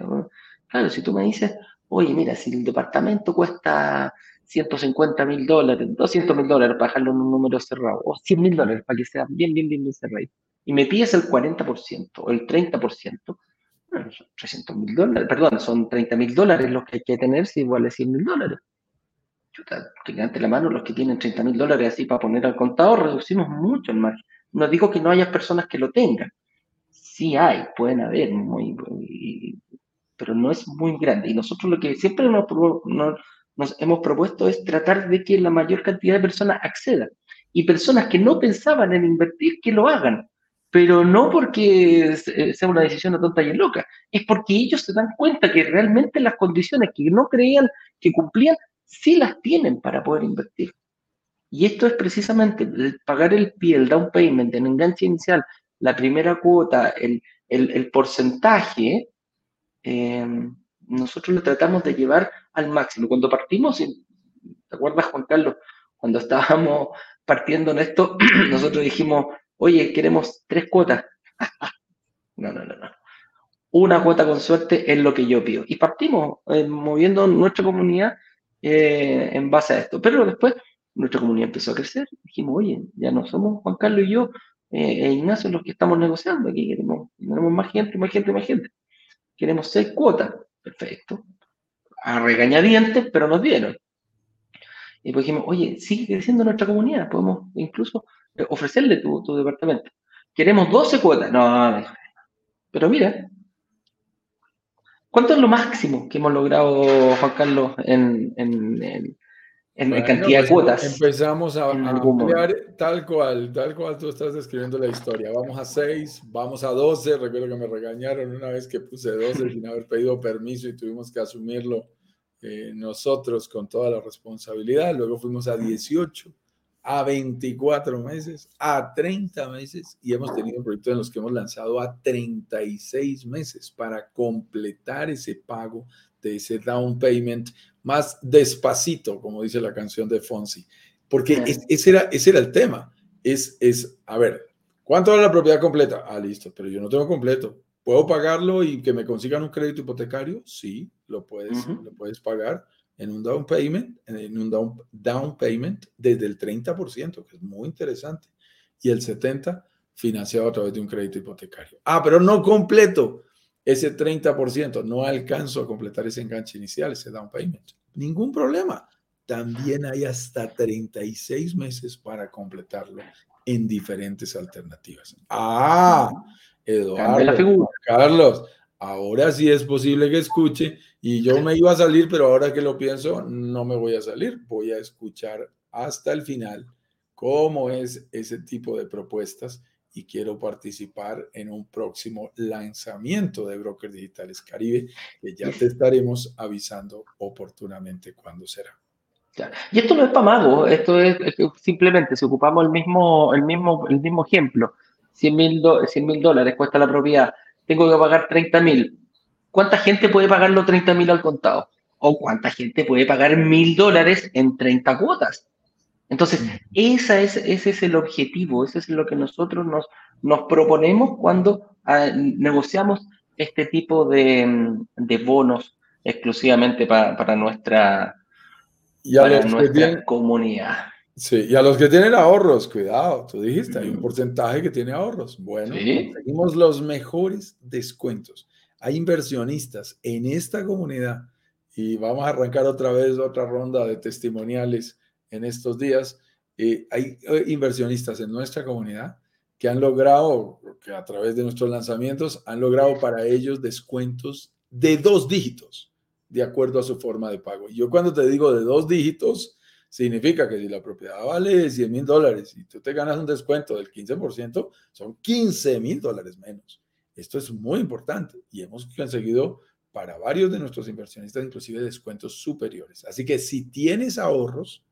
Claro, si tú me dices, oye, mira, si el departamento cuesta 150 mil dólares, 200 mil dólares para dejarlo en un número cerrado, o 100 mil dólares para que sea bien, bien, bien, bien cerrado, y me pides el 40% o el 30%, bueno, son 300 mil dólares, perdón, son 30 mil dólares los que hay que tener si vale 100 mil dólares. Chuta, ante la mano los que tienen 30 mil dólares así para poner al contador, reducimos mucho el margen. No digo que no haya personas que lo tengan, sí hay, pueden haber, muy, pero no es muy grande. Y nosotros lo que siempre nos, hemos propuesto es tratar de que la mayor cantidad de personas accedan. Y personas que no pensaban en invertir, que lo hagan. Pero no porque sea una decisión tonta y loca, es porque ellos se dan cuenta que realmente las condiciones que no creían que cumplían, sí las tienen para poder invertir. Y esto es precisamente pagar el pie, el down payment, el enganche inicial, la primera cuota, el, el, porcentaje, eh, nosotros lo tratamos de llevar al máximo. Cuando partimos, ¿te acuerdas, Juan Carlos? Cuando estábamos partiendo en esto, nosotros dijimos, oye, queremos tres cuotas. no, no, no, no. Una cuota con suerte es lo que yo pido. Y partimos eh, moviendo nuestra comunidad eh, en base a esto. Pero después nuestra comunidad empezó a crecer. Dijimos, oye, ya no somos Juan Carlos y yo, eh, e Ignacio los que estamos negociando. Aquí queremos, tenemos más gente, más gente, más gente. Queremos seis cuotas. Perfecto. A regañadientes, pero nos dieron. Y pues dijimos, oye, sigue creciendo nuestra comunidad, podemos incluso eh, ofrecerle tu, tu departamento. Queremos 12 cuotas. No, pero mira, ¿cuánto es lo máximo que hemos logrado, Juan Carlos, en, en en cantidad de pues, cuotas. Empezamos a, ampliar tal cual, tal cual tú estás describiendo la historia. Vamos a 6, vamos a 12. Recuerdo que me regañaron una vez que puse 12 sin haber pedido permiso y tuvimos que asumirlo eh, nosotros con toda la responsabilidad. Luego fuimos a 18, a 24 meses, a 30 meses y hemos tenido proyectos en los que hemos lanzado a 36 meses para completar ese pago de ese down payment más despacito, como dice la canción de Fonsi, porque ese, era, ese era el tema. Es, es, a ver, ¿cuánto vale la propiedad completa? Ah, listo, pero yo no tengo completo. ¿Puedo pagarlo y que me consigan un crédito hipotecario? Sí, lo puedes, lo puedes pagar en un down payment, en un down, down payment desde el 30%, que es muy interesante, y el 70% financiado a través de un crédito hipotecario. Ah, pero no completo ese 30%, no alcanzo a completar ese enganche inicial, ese down payment. Ningún problema. También hay hasta 36 meses para completarlo en diferentes alternativas. Ah, Eduardo, Carlos, ahora sí es posible que escuche y yo me iba a salir, pero ahora que lo pienso, no me voy a salir. Voy a escuchar hasta el final cómo es ese tipo de propuestas y quiero participar en un próximo lanzamiento de Brokers Digitales Caribe, que ya te estaremos avisando oportunamente cuándo será. Y esto no es para mago, esto es, simplemente si ocupamos el mismo, el mismo, el mismo ejemplo, 100 mil dólares cuesta la propiedad, tengo que pagar 30 mil. ¿Cuánta gente puede pagar los 30 mil al contado? ¿O cuánta gente puede pagar mil dólares en 30 cuotas? Entonces, esa es, ese es el objetivo, ese es lo que nosotros nos, nos proponemos cuando ah, negociamos este tipo de, de bonos exclusivamente para, nuestra, y a nuestra comunidad. Sí, y a los que tienen ahorros, cuidado, tú dijiste, hay un porcentaje que tiene ahorros. Bueno, conseguimos los mejores descuentos. Hay inversionistas en esta comunidad y vamos a arrancar otra vez otra ronda de testimoniales en estos días. Eh, hay eh, inversionistas en nuestra comunidad que han logrado, que a través de nuestros lanzamientos, han logrado para ellos descuentos de dos dígitos, de acuerdo a su forma de pago. Y yo cuando te digo de dos dígitos, significa que si la propiedad vale 100 mil dólares y tú te ganas un descuento del 15%, son 15 mil dólares menos. Esto es muy importante y hemos conseguido para varios de nuestros inversionistas inclusive descuentos superiores. Así que si tienes ahorros,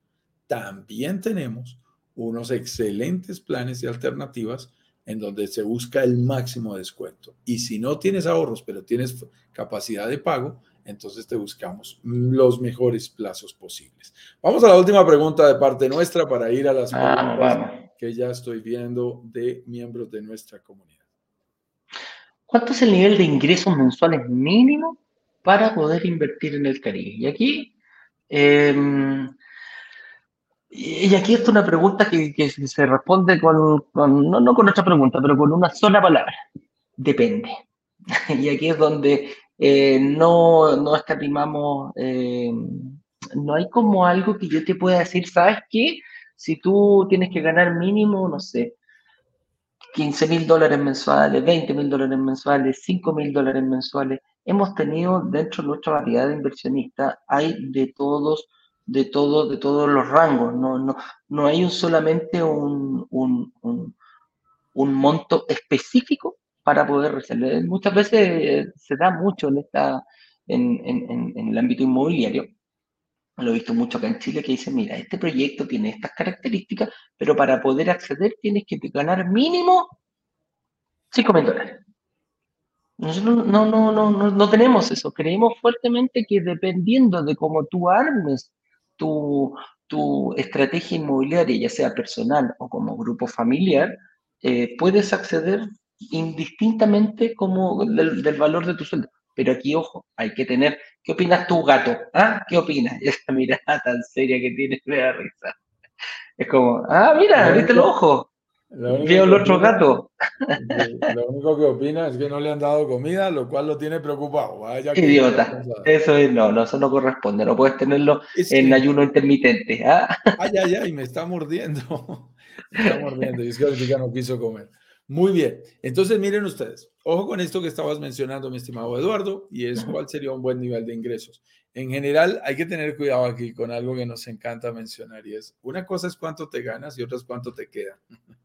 también tenemos unos excelentes planes y alternativas en donde se busca el máximo descuento. Y si no tienes ahorros, pero tienes capacidad de pago, entonces te buscamos los mejores plazos posibles. Vamos a la última pregunta de parte nuestra para ir a las preguntas que ya estoy viendo de miembros de nuestra comunidad. ¿Cuánto es el nivel de ingresos mensuales mínimo para poder invertir en el Caribe? Y aquí em, y aquí está una pregunta que, se responde con, no, con otra pregunta, pero con una sola palabra. Depende. Y aquí es donde eh, no, no escatimamos, eh, no hay como algo que yo te pueda decir, ¿sabes qué? Si tú tienes que ganar mínimo, no sé, 15 mil dólares mensuales, 20 mil dólares mensuales, 5 mil dólares mensuales, hemos tenido dentro de nuestra variedad de inversionistas, hay de todos de, todo, de todos los rangos, no, no, no hay un, solamente un, un, un, monto específico para poder resolver. Muchas veces se da mucho en, esta, en, el ámbito inmobiliario. Lo he visto mucho acá en Chile que dice, mira, este proyecto tiene estas características, pero para poder acceder tienes que ganar mínimo 5 mil dólares. Nosotros no, no, no, no, tenemos eso. Creemos fuertemente que dependiendo de cómo tú armes tu, estrategia inmobiliaria, ya sea personal o como grupo familiar, eh, puedes acceder indistintamente como del, valor de tu sueldo. Pero aquí, ojo, hay que tener, ¿qué opinas tú, gato? ¿Ah? ¿Qué opinas? esa mirada tan seria que tienes me da risa. Es como, ah, mira, abriste el ojo. Veo el otro gato. Lo único que opina es que no le han dado comida, lo cual lo tiene preocupado. Vaya Idiota. Eso es, no, no, eso no corresponde. No puedes tenerlo en ayuno intermitente. ¿ah? Ay, ay, ay, me está mordiendo. Me está mordiendo. Y es que no quiso comer. Muy bien. Entonces, miren ustedes. Ojo con esto que estabas mencionando, mi estimado Eduardo, y es cuál sería un buen nivel de ingresos. En general, hay que tener cuidado aquí con algo que nos encanta mencionar y es, una cosa es cuánto te ganas y otra es cuánto te queda.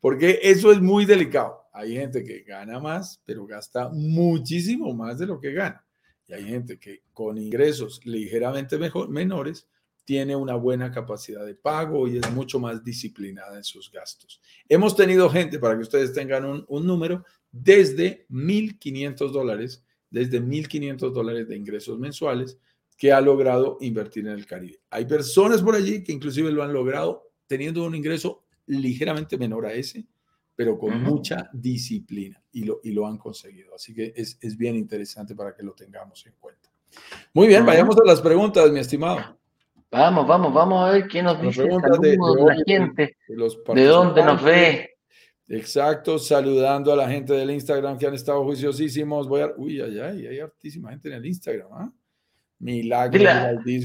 Porque eso es muy delicado. Hay gente que gana más, pero gasta muchísimo más de lo que gana. Y hay gente que con ingresos ligeramente mejor, menores tiene una buena capacidad de pago y es mucho más disciplinada en sus gastos. Hemos tenido gente, para que ustedes tengan un, un número, desde 1.500 dólares, desde 1.500 dólares de ingresos mensuales que ha logrado invertir en el Caribe. Hay personas por allí que inclusive lo han logrado teniendo un ingreso ligeramente menor a ese, pero con mucha disciplina y lo, y lo han conseguido. Así que es, es bien interesante para que lo tengamos en cuenta. Muy bien, vayamos a las preguntas, mi estimado. Vamos, vamos, vamos a ver qué nos dice de, la gente, de, dónde nos ve. Exacto, saludando a la gente del Instagram que han estado juiciosísimos. Voy a, uy, ay, ay, hay hartísima gente en el Instagram. ¿ah? Milagro,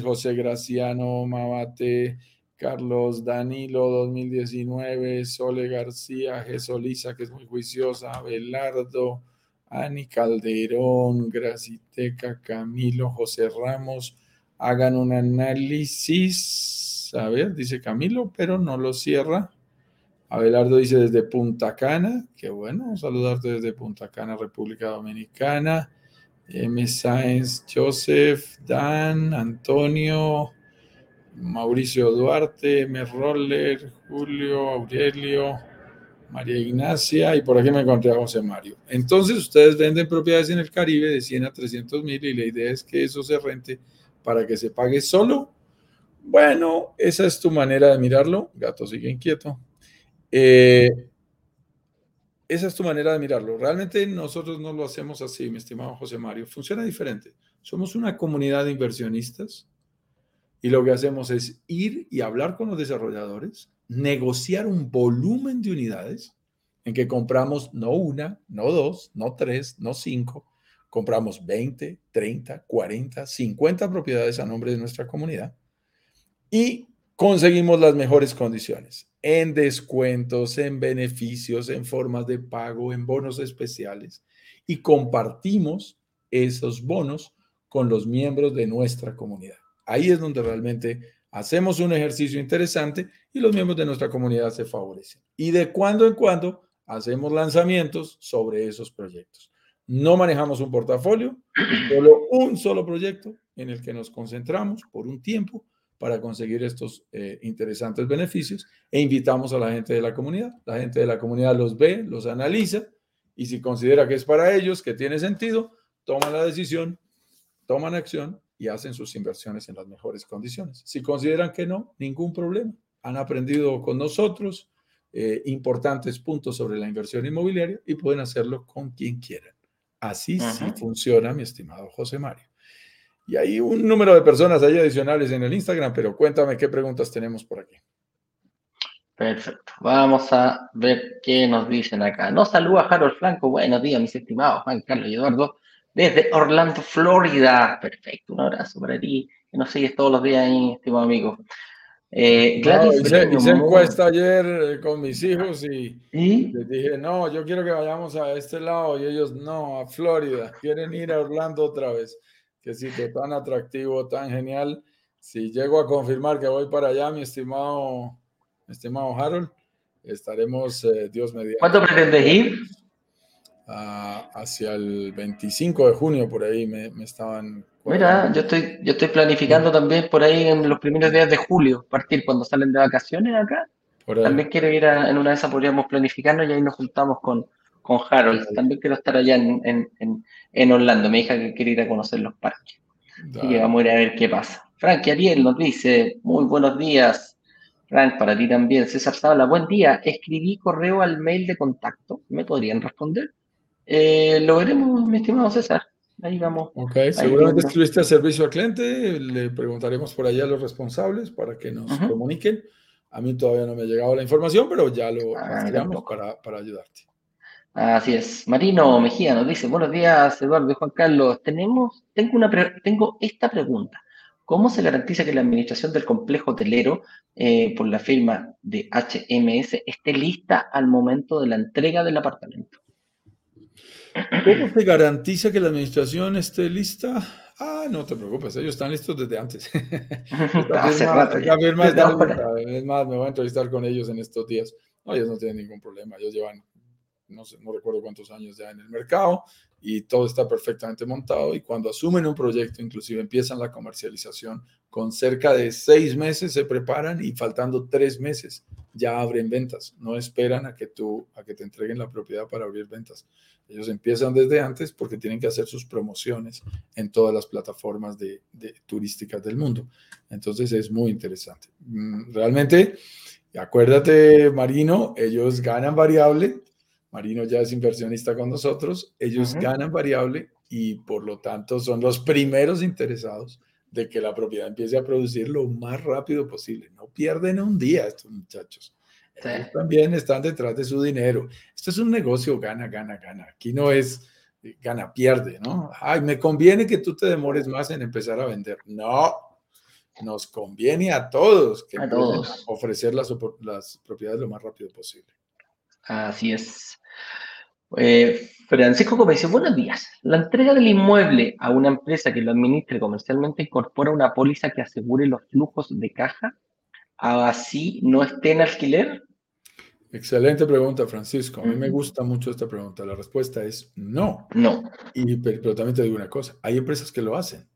José Graciano, Mabate, Carlos Danilo 2019, Sole García, Gesolisa, que es muy juiciosa, Abelardo, Ani Calderón, Graciteca, Camilo, José Ramos, hagan un análisis. A ver, dice Camilo, pero no lo cierra. Abelardo dice desde Punta Cana, qué bueno, saludarte desde Punta Cana, República Dominicana. M. Sáenz, Joseph, Dan, Antonio, Mauricio Duarte, Merroller, Julio, Aurelio, María Ignacia y por aquí me encontré a José Mario. Entonces ustedes venden propiedades en el Caribe de 100 a 300 mil y la idea es que eso se rente para que se pague solo. Bueno, esa es tu manera de mirarlo. Gato sigue inquieto. Eh, esa es tu manera de mirarlo. Realmente nosotros no lo hacemos así, mi estimado José Mario. Funciona diferente. Somos una comunidad de inversionistas y lo que hacemos es ir y hablar con los desarrolladores, negociar un volumen de unidades en que compramos no una, no dos, no tres, no cinco, compramos 20, 30, 40, 50 propiedades a nombre de nuestra comunidad y conseguimos las mejores condiciones en descuentos, en beneficios, en formas de pago, en bonos especiales y compartimos esos bonos con los miembros de nuestra comunidad. Ahí es donde realmente hacemos un ejercicio interesante y los miembros de nuestra comunidad se favorecen. Y de cuando en cuando hacemos lanzamientos sobre esos proyectos. No manejamos un portafolio, solo un solo proyecto en el que nos concentramos por un tiempo para conseguir estos eh, interesantes beneficios e invitamos a la gente de la comunidad. La gente de la comunidad los ve, los analiza y si considera que es para ellos, que tiene sentido, toman la decisión, toman acción y hacen sus inversiones en las mejores condiciones. Si consideran que no, ningún problema. Han aprendido con nosotros eh, importantes puntos sobre la inversión inmobiliaria y pueden hacerlo con quien quieran. Así sí funciona, mi estimado José Mario. Y hay un número de personas ahí adicionales en el Instagram, pero cuéntame qué preguntas tenemos por aquí. Perfecto. Vamos a ver qué nos dicen acá. Nos saluda Harold Franco. Buenos días, mis estimados Juan Carlos y Eduardo, desde Orlando, Florida. Perfecto. Un abrazo para ti, que nos sigues todos los días ahí, estimado amigo. Eh, hice, encuesta ayer eh, con mis hijos y, les dije, no, yo quiero que vayamos a este lado y ellos, no, a Florida, quieren ir a Orlando otra vez qué sitio tan atractivo, tan genial. Si llego a confirmar que voy para allá, mi estimado, estimado Harold, estaremos, eh, Dios mediante. ¿Cuándo pretendes ir? Hacia el 25 de junio, por ahí me, estaban... Mira, yo estoy, yo estoy planificando también por ahí en los primeros días de julio, partir cuando salen de vacaciones acá. También quiero ir a, en una de esas, podríamos planificarnos y ahí nos juntamos con, con Harold. También quiero estar allá en, en, en, Orlando. Me dijo que quiere ir a conocer los parques. Y vamos a ir a ver qué pasa. Frank Ariel nos dice, muy buenos días. Frank, para ti también. César Zabala, buen día. Escribí correo al mail de contacto. ¿Me podrían responder? Eh, lo veremos, mi estimado César. Ahí vamos. Ok, seguramente escribiste a servicio al cliente. Le preguntaremos por allá a los responsables para que nos comuniquen. A mí todavía no me ha llegado la información, pero ya lo ah, para, para ayudarte. Así es. Marino Mejía nos dice, buenos días, Eduardo y Juan Carlos. Tenemos, tengo, una tengo esta pregunta. ¿Cómo se garantiza que la administración del complejo hotelero eh, por la firma de HMS esté lista al momento de la entrega del apartamento? ¿Cómo se garantiza que la administración esté lista? Ah, no te preocupes, ellos están listos desde antes. Hace rato. Es más, me voy a entrevistar con ellos en estos días. No, ellos no tienen ningún problema, ellos llevan no, sé, no recuerdo cuántos años ya en el mercado y todo está perfectamente montado y cuando asumen un proyecto, inclusive empiezan la comercialización, con cerca de seis meses se preparan y faltando tres meses ya abren ventas. No esperan a que tú, a que te entreguen la propiedad para abrir ventas. Ellos empiezan desde antes porque tienen que hacer sus promociones en todas las plataformas de, de turísticas del mundo. Entonces es muy interesante. Mm, realmente, acuérdate, Marino, ellos ganan variable Marino ya es inversionista con nosotros, ellos ganan variable y por lo tanto son los primeros interesados de que la propiedad empiece a producir lo más rápido posible. No pierden un día estos muchachos. También están detrás de su dinero. Esto es un negocio gana, gana, gana. Aquí no es eh, gana, pierde, ¿no? Ay, me conviene que tú te demores más en empezar a vender. No, nos conviene a todos que ofrecer las, las propiedades lo más rápido posible. Así es. Eh, Francisco Gómez buenos días. La entrega del inmueble a una empresa que lo administre comercialmente incorpora una póliza que asegure los flujos de caja, así no esté en alquiler. Excelente pregunta, Francisco. A mí me gusta mucho esta pregunta. La respuesta es no. No. Y, pero, también te digo una cosa, hay empresas que lo hacen.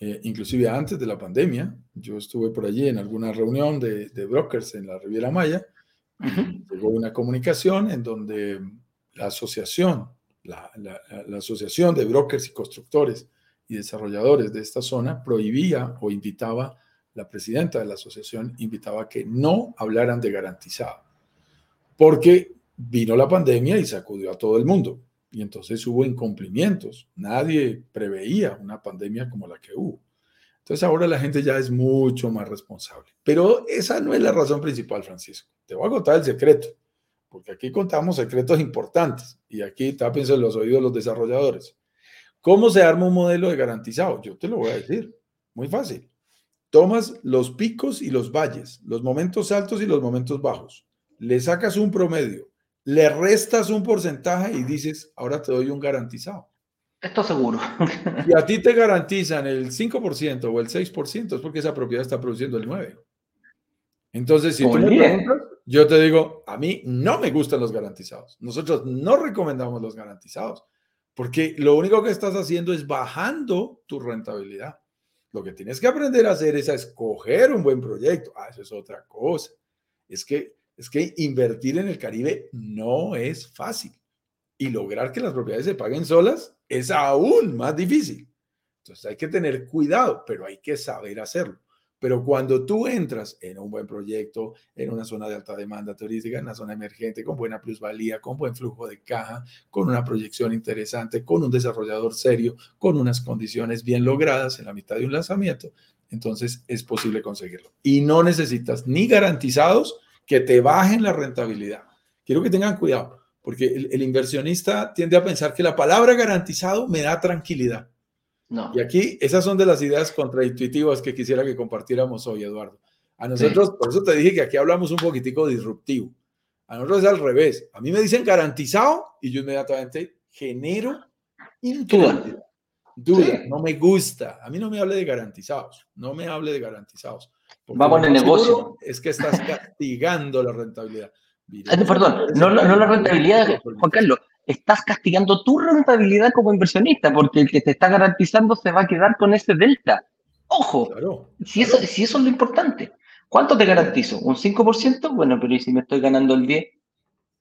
eh, inclusive antes de la pandemia. Yo estuve por allí en alguna reunión de, brokers en la Riviera Maya. Llegó una comunicación en donde la asociación, la, la asociación de brokers y constructores y desarrolladores de esta zona prohibía o invitaba, la presidenta de la asociación invitaba a que no hablaran de garantizado, porque vino la pandemia y sacudió a todo el mundo. Y entonces hubo incumplimientos. Nadie preveía una pandemia como la que hubo. Entonces ahora la gente ya es mucho más responsable. Pero esa no es la razón principal, Francisco. Te voy a contar el secreto, porque aquí contamos secretos importantes y aquí tápense los oídos los desarrolladores. ¿Cómo se arma un modelo de garantizado? Yo te lo voy a decir. Muy fácil. Tomas los picos y los valles, los momentos altos y los momentos bajos. Le sacas un promedio, le restas un porcentaje y dices, ahora te doy un garantizado. Esto seguro. Y a ti te garantizan el 5% o el 6%, es porque esa propiedad está produciendo el 9%. Entonces, si tú me preguntas, yo te digo, a mí no me gustan los garantizados. Nosotros no recomendamos los garantizados. Porque lo único que estás haciendo es bajando tu rentabilidad. Lo que tienes que aprender a hacer es a escoger un buen proyecto. Ah, eso es otra cosa. Es que, es que invertir en el Caribe no es fácil. Y lograr que las propiedades se paguen solas es aún más difícil. Entonces hay que tener cuidado, pero hay que saber hacerlo. Pero cuando tú entras en un buen proyecto, en una zona de alta demanda turística, en una zona emergente, con buena plusvalía, con buen flujo de caja, con una proyección interesante, con un desarrollador serio, con unas condiciones bien logradas en la mitad de un lanzamiento, entonces es posible conseguirlo. Y no necesitas ni garantizados que te bajen la rentabilidad. Quiero que tengan cuidado, porque el, inversionista tiende a pensar que la palabra garantizado me da tranquilidad. Y aquí esas son de las ideas contraintuitivas que quisiera que compartiéramos hoy, Eduardo. A nosotros, por eso te dije que aquí hablamos un poquitico disruptivo. A nosotros es al revés. A mí me dicen garantizado y yo inmediatamente genero duda. Duda, no me gusta. A mí no me hable de garantizados. No me hable de garantizados. Vamos en el negocio. Es que estás castigando la rentabilidad. Perdón, no, no la rentabilidad, Juan Carlos, estás castigando tu rentabilidad como inversionista, porque el que te está garantizando se va a quedar con ese delta. Ojo, si, Eso, si eso es lo importante. ¿Cuánto te garantizo? ¿Un 5%? Bueno, pero ¿y si me estoy ganando el 10%?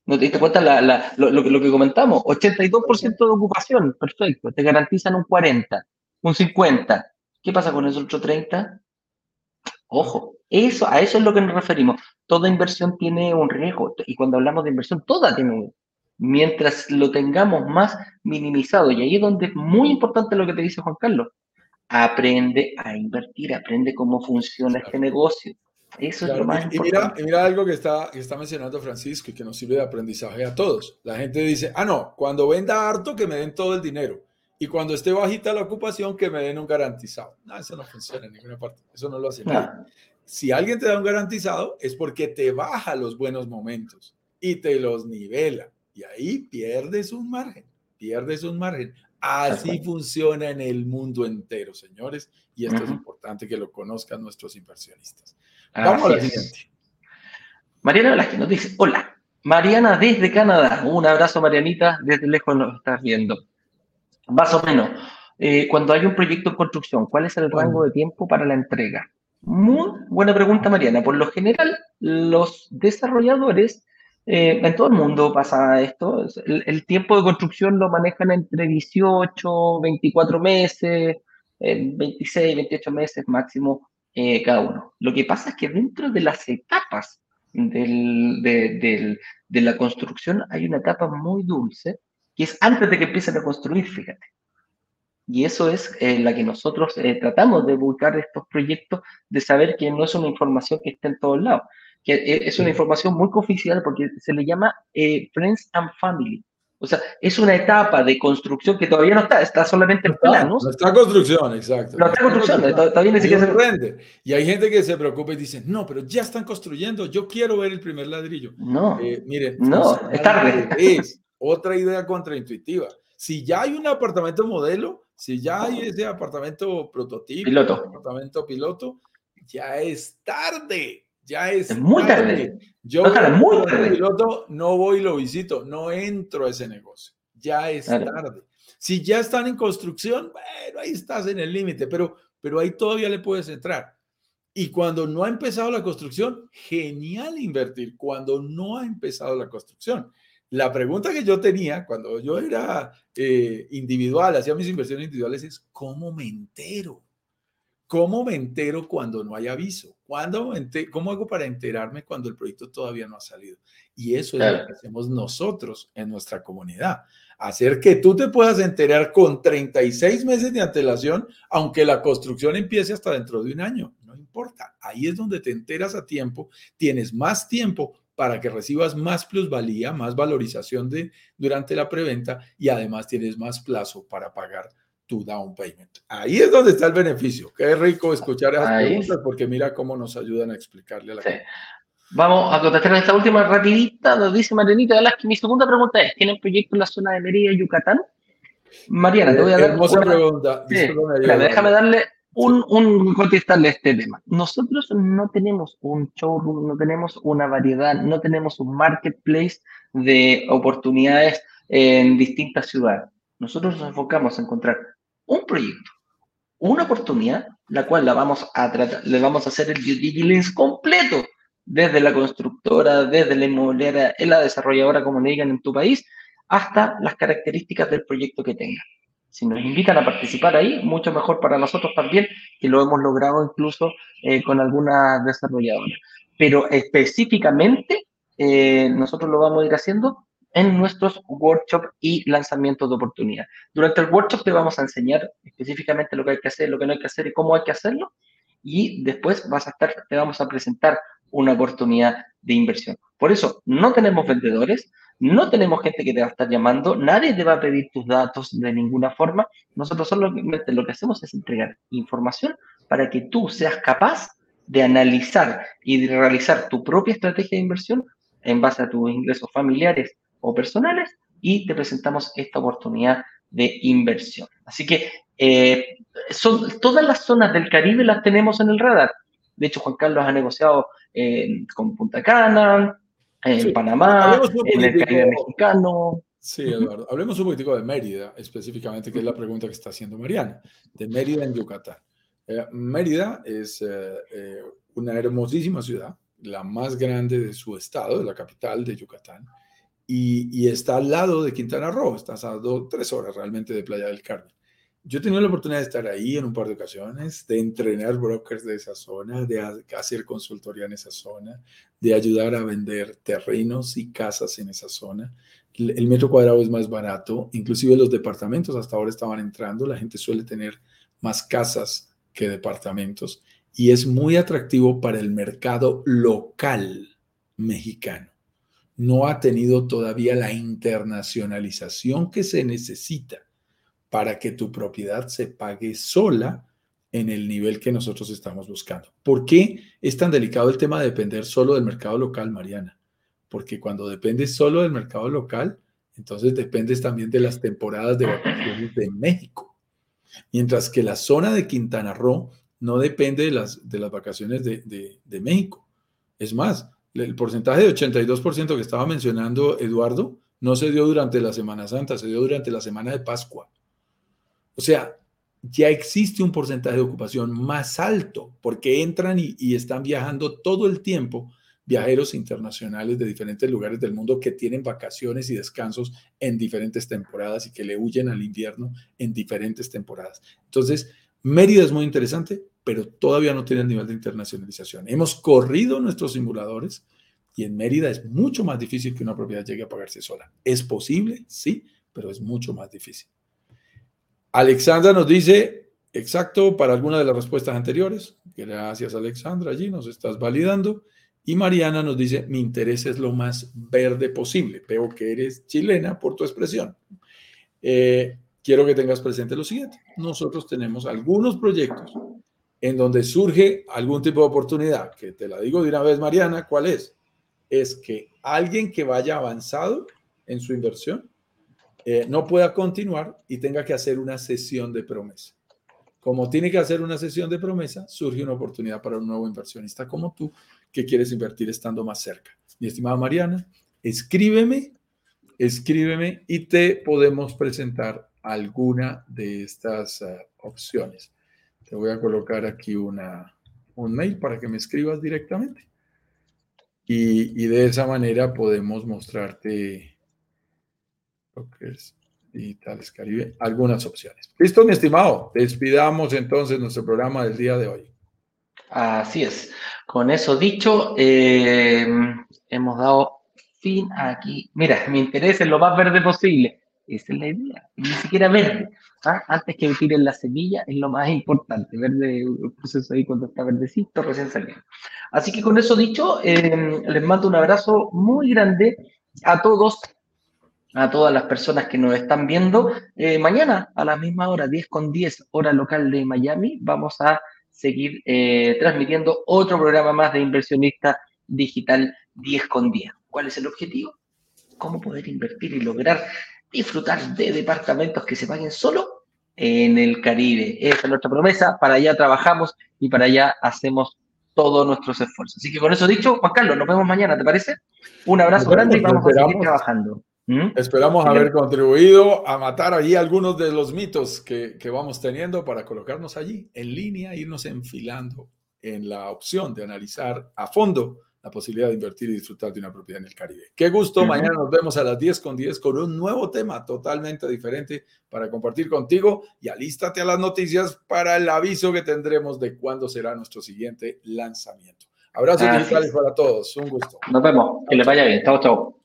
¿No te diste cuenta lo, lo, que comentamos? 82% de ocupación, perfecto. Te garantizan un 40%, un 50%. ¿Qué pasa con esos otro 30%? Ojo, eso, a eso es lo que nos referimos. Toda inversión tiene un riesgo. Y cuando hablamos de inversión, toda tiene un mientras lo tengamos más minimizado. Y ahí es donde es muy importante lo que te dice Juan Carlos. Aprende a invertir, aprende cómo funciona este negocio. Eso es lo más y, importante. Y mira, algo que está, que está mencionando Francisco y que nos sirve de aprendizaje a todos. La gente dice, ah, no, cuando venda harto que me den todo el dinero. Y cuando esté bajita la ocupación que me den un garantizado. No, eso no funciona en ninguna parte. Eso no lo hace nadie. Si alguien te da un garantizado es porque te baja los buenos momentos y te los nivela. Y ahí pierdes un margen, pierdes un margen. Así funciona en el mundo entero, señores. Y esto es importante que lo conozcan nuestros inversionistas. Vamos a la siguiente. Mariana Velázquez nos dice, hola, Mariana desde Canadá. Un abrazo, Marianita, desde lejos nos estás viendo. Más o menos, eh, cuando hay un proyecto en construcción, ¿cuál es el rango de tiempo para la entrega? Muy buena pregunta, Mariana. Por lo general, los desarrolladores eh, en todo el mundo pasa esto. El, tiempo de construcción lo manejan entre 18, 24 meses, 26, 28 meses máximo eh, cada uno. Lo que pasa es que dentro de las etapas de, la construcción hay una etapa muy dulce, que es antes de que empiecen a construir, fíjate. Y eso es eh, la que nosotros tratamos de buscar estos proyectos, de saber que no es una información que esté en todos lados que e, es una información muy oficial porque se le llama eh, Friends and Family. O sea, es una etapa de construcción que todavía no está, está solamente en planos. No está construcción, exacto. No está construcción, todavía ni siquiera se... Y hay gente que se preocupa y dice, no, pero ya están construyendo, yo quiero ver el primer ladrillo. No, eh, miren, no, es tarde. Es otra idea contraintuitiva. Si ya hay un apartamento modelo, si ya hay ese apartamento prototipo, piloto. apartamento piloto, ya es tarde. Ya es, muy tarde. Yo muy piloto no voy y lo visito, no entro a ese negocio. Ya es tarde. Si ya están en construcción, bueno, ahí estás en el límite, pero pero ahí todavía le puedes entrar. Y cuando no ha empezado la construcción, genial invertir cuando no ha empezado la construcción. La pregunta que yo tenía cuando yo era eh, individual, hacía mis inversiones individuales, es ¿cómo me entero? ¿Cómo me entero cuando no hay aviso? ¿Cuándo ¿Cómo hago para enterarme cuando el proyecto todavía no ha salido? Y eso es lo que hacemos nosotros en nuestra comunidad. Hacer que tú te puedas enterar con 36 meses de antelación, aunque la construcción empiece hasta dentro de un año. No importa. Ahí es donde te enteras a tiempo, tienes más tiempo para que recibas más plusvalía, más valorización de, durante la preventa y además tienes más plazo para pagar tu down payment. Ahí es donde está el beneficio. Qué rico escuchar esas preguntas porque mira cómo nos ayudan a explicarle a la gente. Vamos a contestar esta última rapidita. Nos dice Marianita que mi segunda pregunta es, ¿tienen proyectos en la zona de Mérida y Yucatán? Mariana, te voy a dar Hermosa pregunta. déjame darle un, un, contestarle este tema. Nosotros no tenemos un showroom, no tenemos una variedad, no tenemos un marketplace de oportunidades en distintas ciudades. Nosotros nos enfocamos a encontrar un proyecto, una oportunidad, la cual la vamos a tratar, le vamos a hacer el due diligence completo, desde la constructora, desde la inmobiliaria, en la desarrolladora, como le digan en tu país, hasta las características del proyecto que tenga. Si nos invitan a participar ahí, mucho mejor para nosotros también, que lo hemos logrado incluso eh, con algunas desarrolladoras. Pero específicamente, eh, nosotros lo vamos a ir haciendo en nuestros workshops y lanzamientos de oportunidad. Durante el workshop te vamos a enseñar específicamente lo que hay que hacer, lo que no hay que hacer y cómo hay que hacerlo. Y después vas a estar, te vamos a presentar una oportunidad de inversión. Por eso, no tenemos vendedores, no tenemos gente que te va a estar llamando, nadie te va a pedir tus datos de ninguna forma. Nosotros solo lo que hacemos es entregar información para que tú seas capaz de analizar y de realizar tu propia estrategia de inversión en base a tus ingresos familiares o personales y te presentamos esta oportunidad de inversión. Así que eh, son, todas las zonas del Caribe las tenemos en el radar. De hecho, Juan Carlos ha negociado eh, con Punta Cana, en Panamá, en el Caribe mexicano. Sí, Eduardo. Hablemos un poquitico de Mérida, específicamente, que es la pregunta que está haciendo Mariana, de Mérida en Yucatán. Eh, Mérida es eh, eh, una hermosísima ciudad, la más grande de su estado, de la capital de Yucatán, y, está al lado de Quintana Roo, está a dos, tres horas realmente de Playa del Carmen. Yo he tenido la oportunidad de estar ahí en un par de ocasiones, de entrenar brokers de esa zona, de hacer consultoría en esa zona, de ayudar a vender terrenos y casas en esa zona. El metro cuadrado es más barato, inclusive los departamentos hasta ahora estaban entrando, la gente suele tener más casas que departamentos y es muy atractivo para el mercado local mexicano. No ha tenido todavía la internacionalización que se necesita para que tu propiedad se pague sola en el nivel que nosotros estamos buscando. ¿Por qué es tan delicado el tema de depender solo del mercado local, Mariana? Porque cuando dependes solo del mercado local, entonces dependes también de las temporadas de vacaciones de México. Mientras que la zona de Quintana Roo no depende de las, de las vacaciones de, de México. Es más, el porcentaje de 82% que estaba mencionando Eduardo no se dio durante la Semana Santa, se dio durante la Semana de Pascua. O sea, ya existe un porcentaje de ocupación más alto porque entran y, están viajando todo el tiempo viajeros internacionales de diferentes lugares del mundo que tienen vacaciones y descansos en diferentes temporadas y que le huyen al invierno en diferentes temporadas. Entonces, Mérida es muy interesante, pero todavía no tiene el nivel de internacionalización. Hemos corrido nuestros simuladores y en Mérida es mucho más difícil que una propiedad llegue a pagarse sola. Es posible, sí, pero es mucho más difícil. Alexandra nos dice, exacto, para alguna de las respuestas anteriores. Gracias, Alexandra, allí nos estás validando. Y Mariana nos dice, mi interés es lo más verde posible. Veo que eres chilena por tu expresión. Eh, quiero que tengas presente lo siguiente. Nosotros tenemos algunos proyectos en donde surge algún tipo de oportunidad, que te la digo de una vez, Mariana, ¿cuál es? Es que alguien que vaya avanzado en su inversión eh, no pueda continuar y tenga que hacer una sesión de promesa. Como tiene que hacer una sesión de promesa, surge una oportunidad para un nuevo inversionista como tú que quieres invertir estando más cerca. Mi estimada Mariana, escríbeme, escríbeme y te podemos presentar alguna de estas eh, opciones. Te voy a colocar aquí una, un mail para que me escribas directamente. Y, y de esa manera podemos mostrarte lo que es Digitales Caribe, algunas opciones. Listo, mi estimado. Despidamos entonces nuestro programa del día de hoy. Así es. Con eso dicho, eh, hemos dado fin aquí. Mira, mi interés es lo más verde posible. Esa es la idea. Ni siquiera verde. ¿ah? Antes que tiren la semilla es lo más importante. Verde, el proceso ahí cuando está verdecito, recién saliendo. Así que con eso dicho, eh, les mando un abrazo muy grande a todos a todas las personas que nos están viendo. Eh, mañana a la misma hora, 10 con 10, hora local de Miami, vamos a seguir eh, transmitiendo otro programa más de inversionista digital 10 con 10. ¿Cuál es el objetivo? ¿Cómo poder invertir y lograr disfrutar de departamentos que se paguen solo en el Caribe? Esa es nuestra promesa, para allá trabajamos y para allá hacemos todos nuestros esfuerzos. Así que con eso dicho, Juan Carlos, nos vemos mañana, ¿te parece? Un abrazo grande y vamos a seguir trabajando. ¿Mm? Esperamos haber contribuido a matar allí algunos de los mitos que, que, vamos teniendo para colocarnos allí en línea, irnos enfilando en la opción de analizar a fondo la posibilidad de invertir y disfrutar de una propiedad en el Caribe. Qué gusto, mañana nos vemos a las 10 con 10 con un nuevo tema totalmente diferente para compartir contigo y alístate a las noticias para el aviso que tendremos de cuándo será nuestro siguiente lanzamiento. Abrazos digitales para todos, un gusto. Nos vemos, que les vaya bien, chao, chao.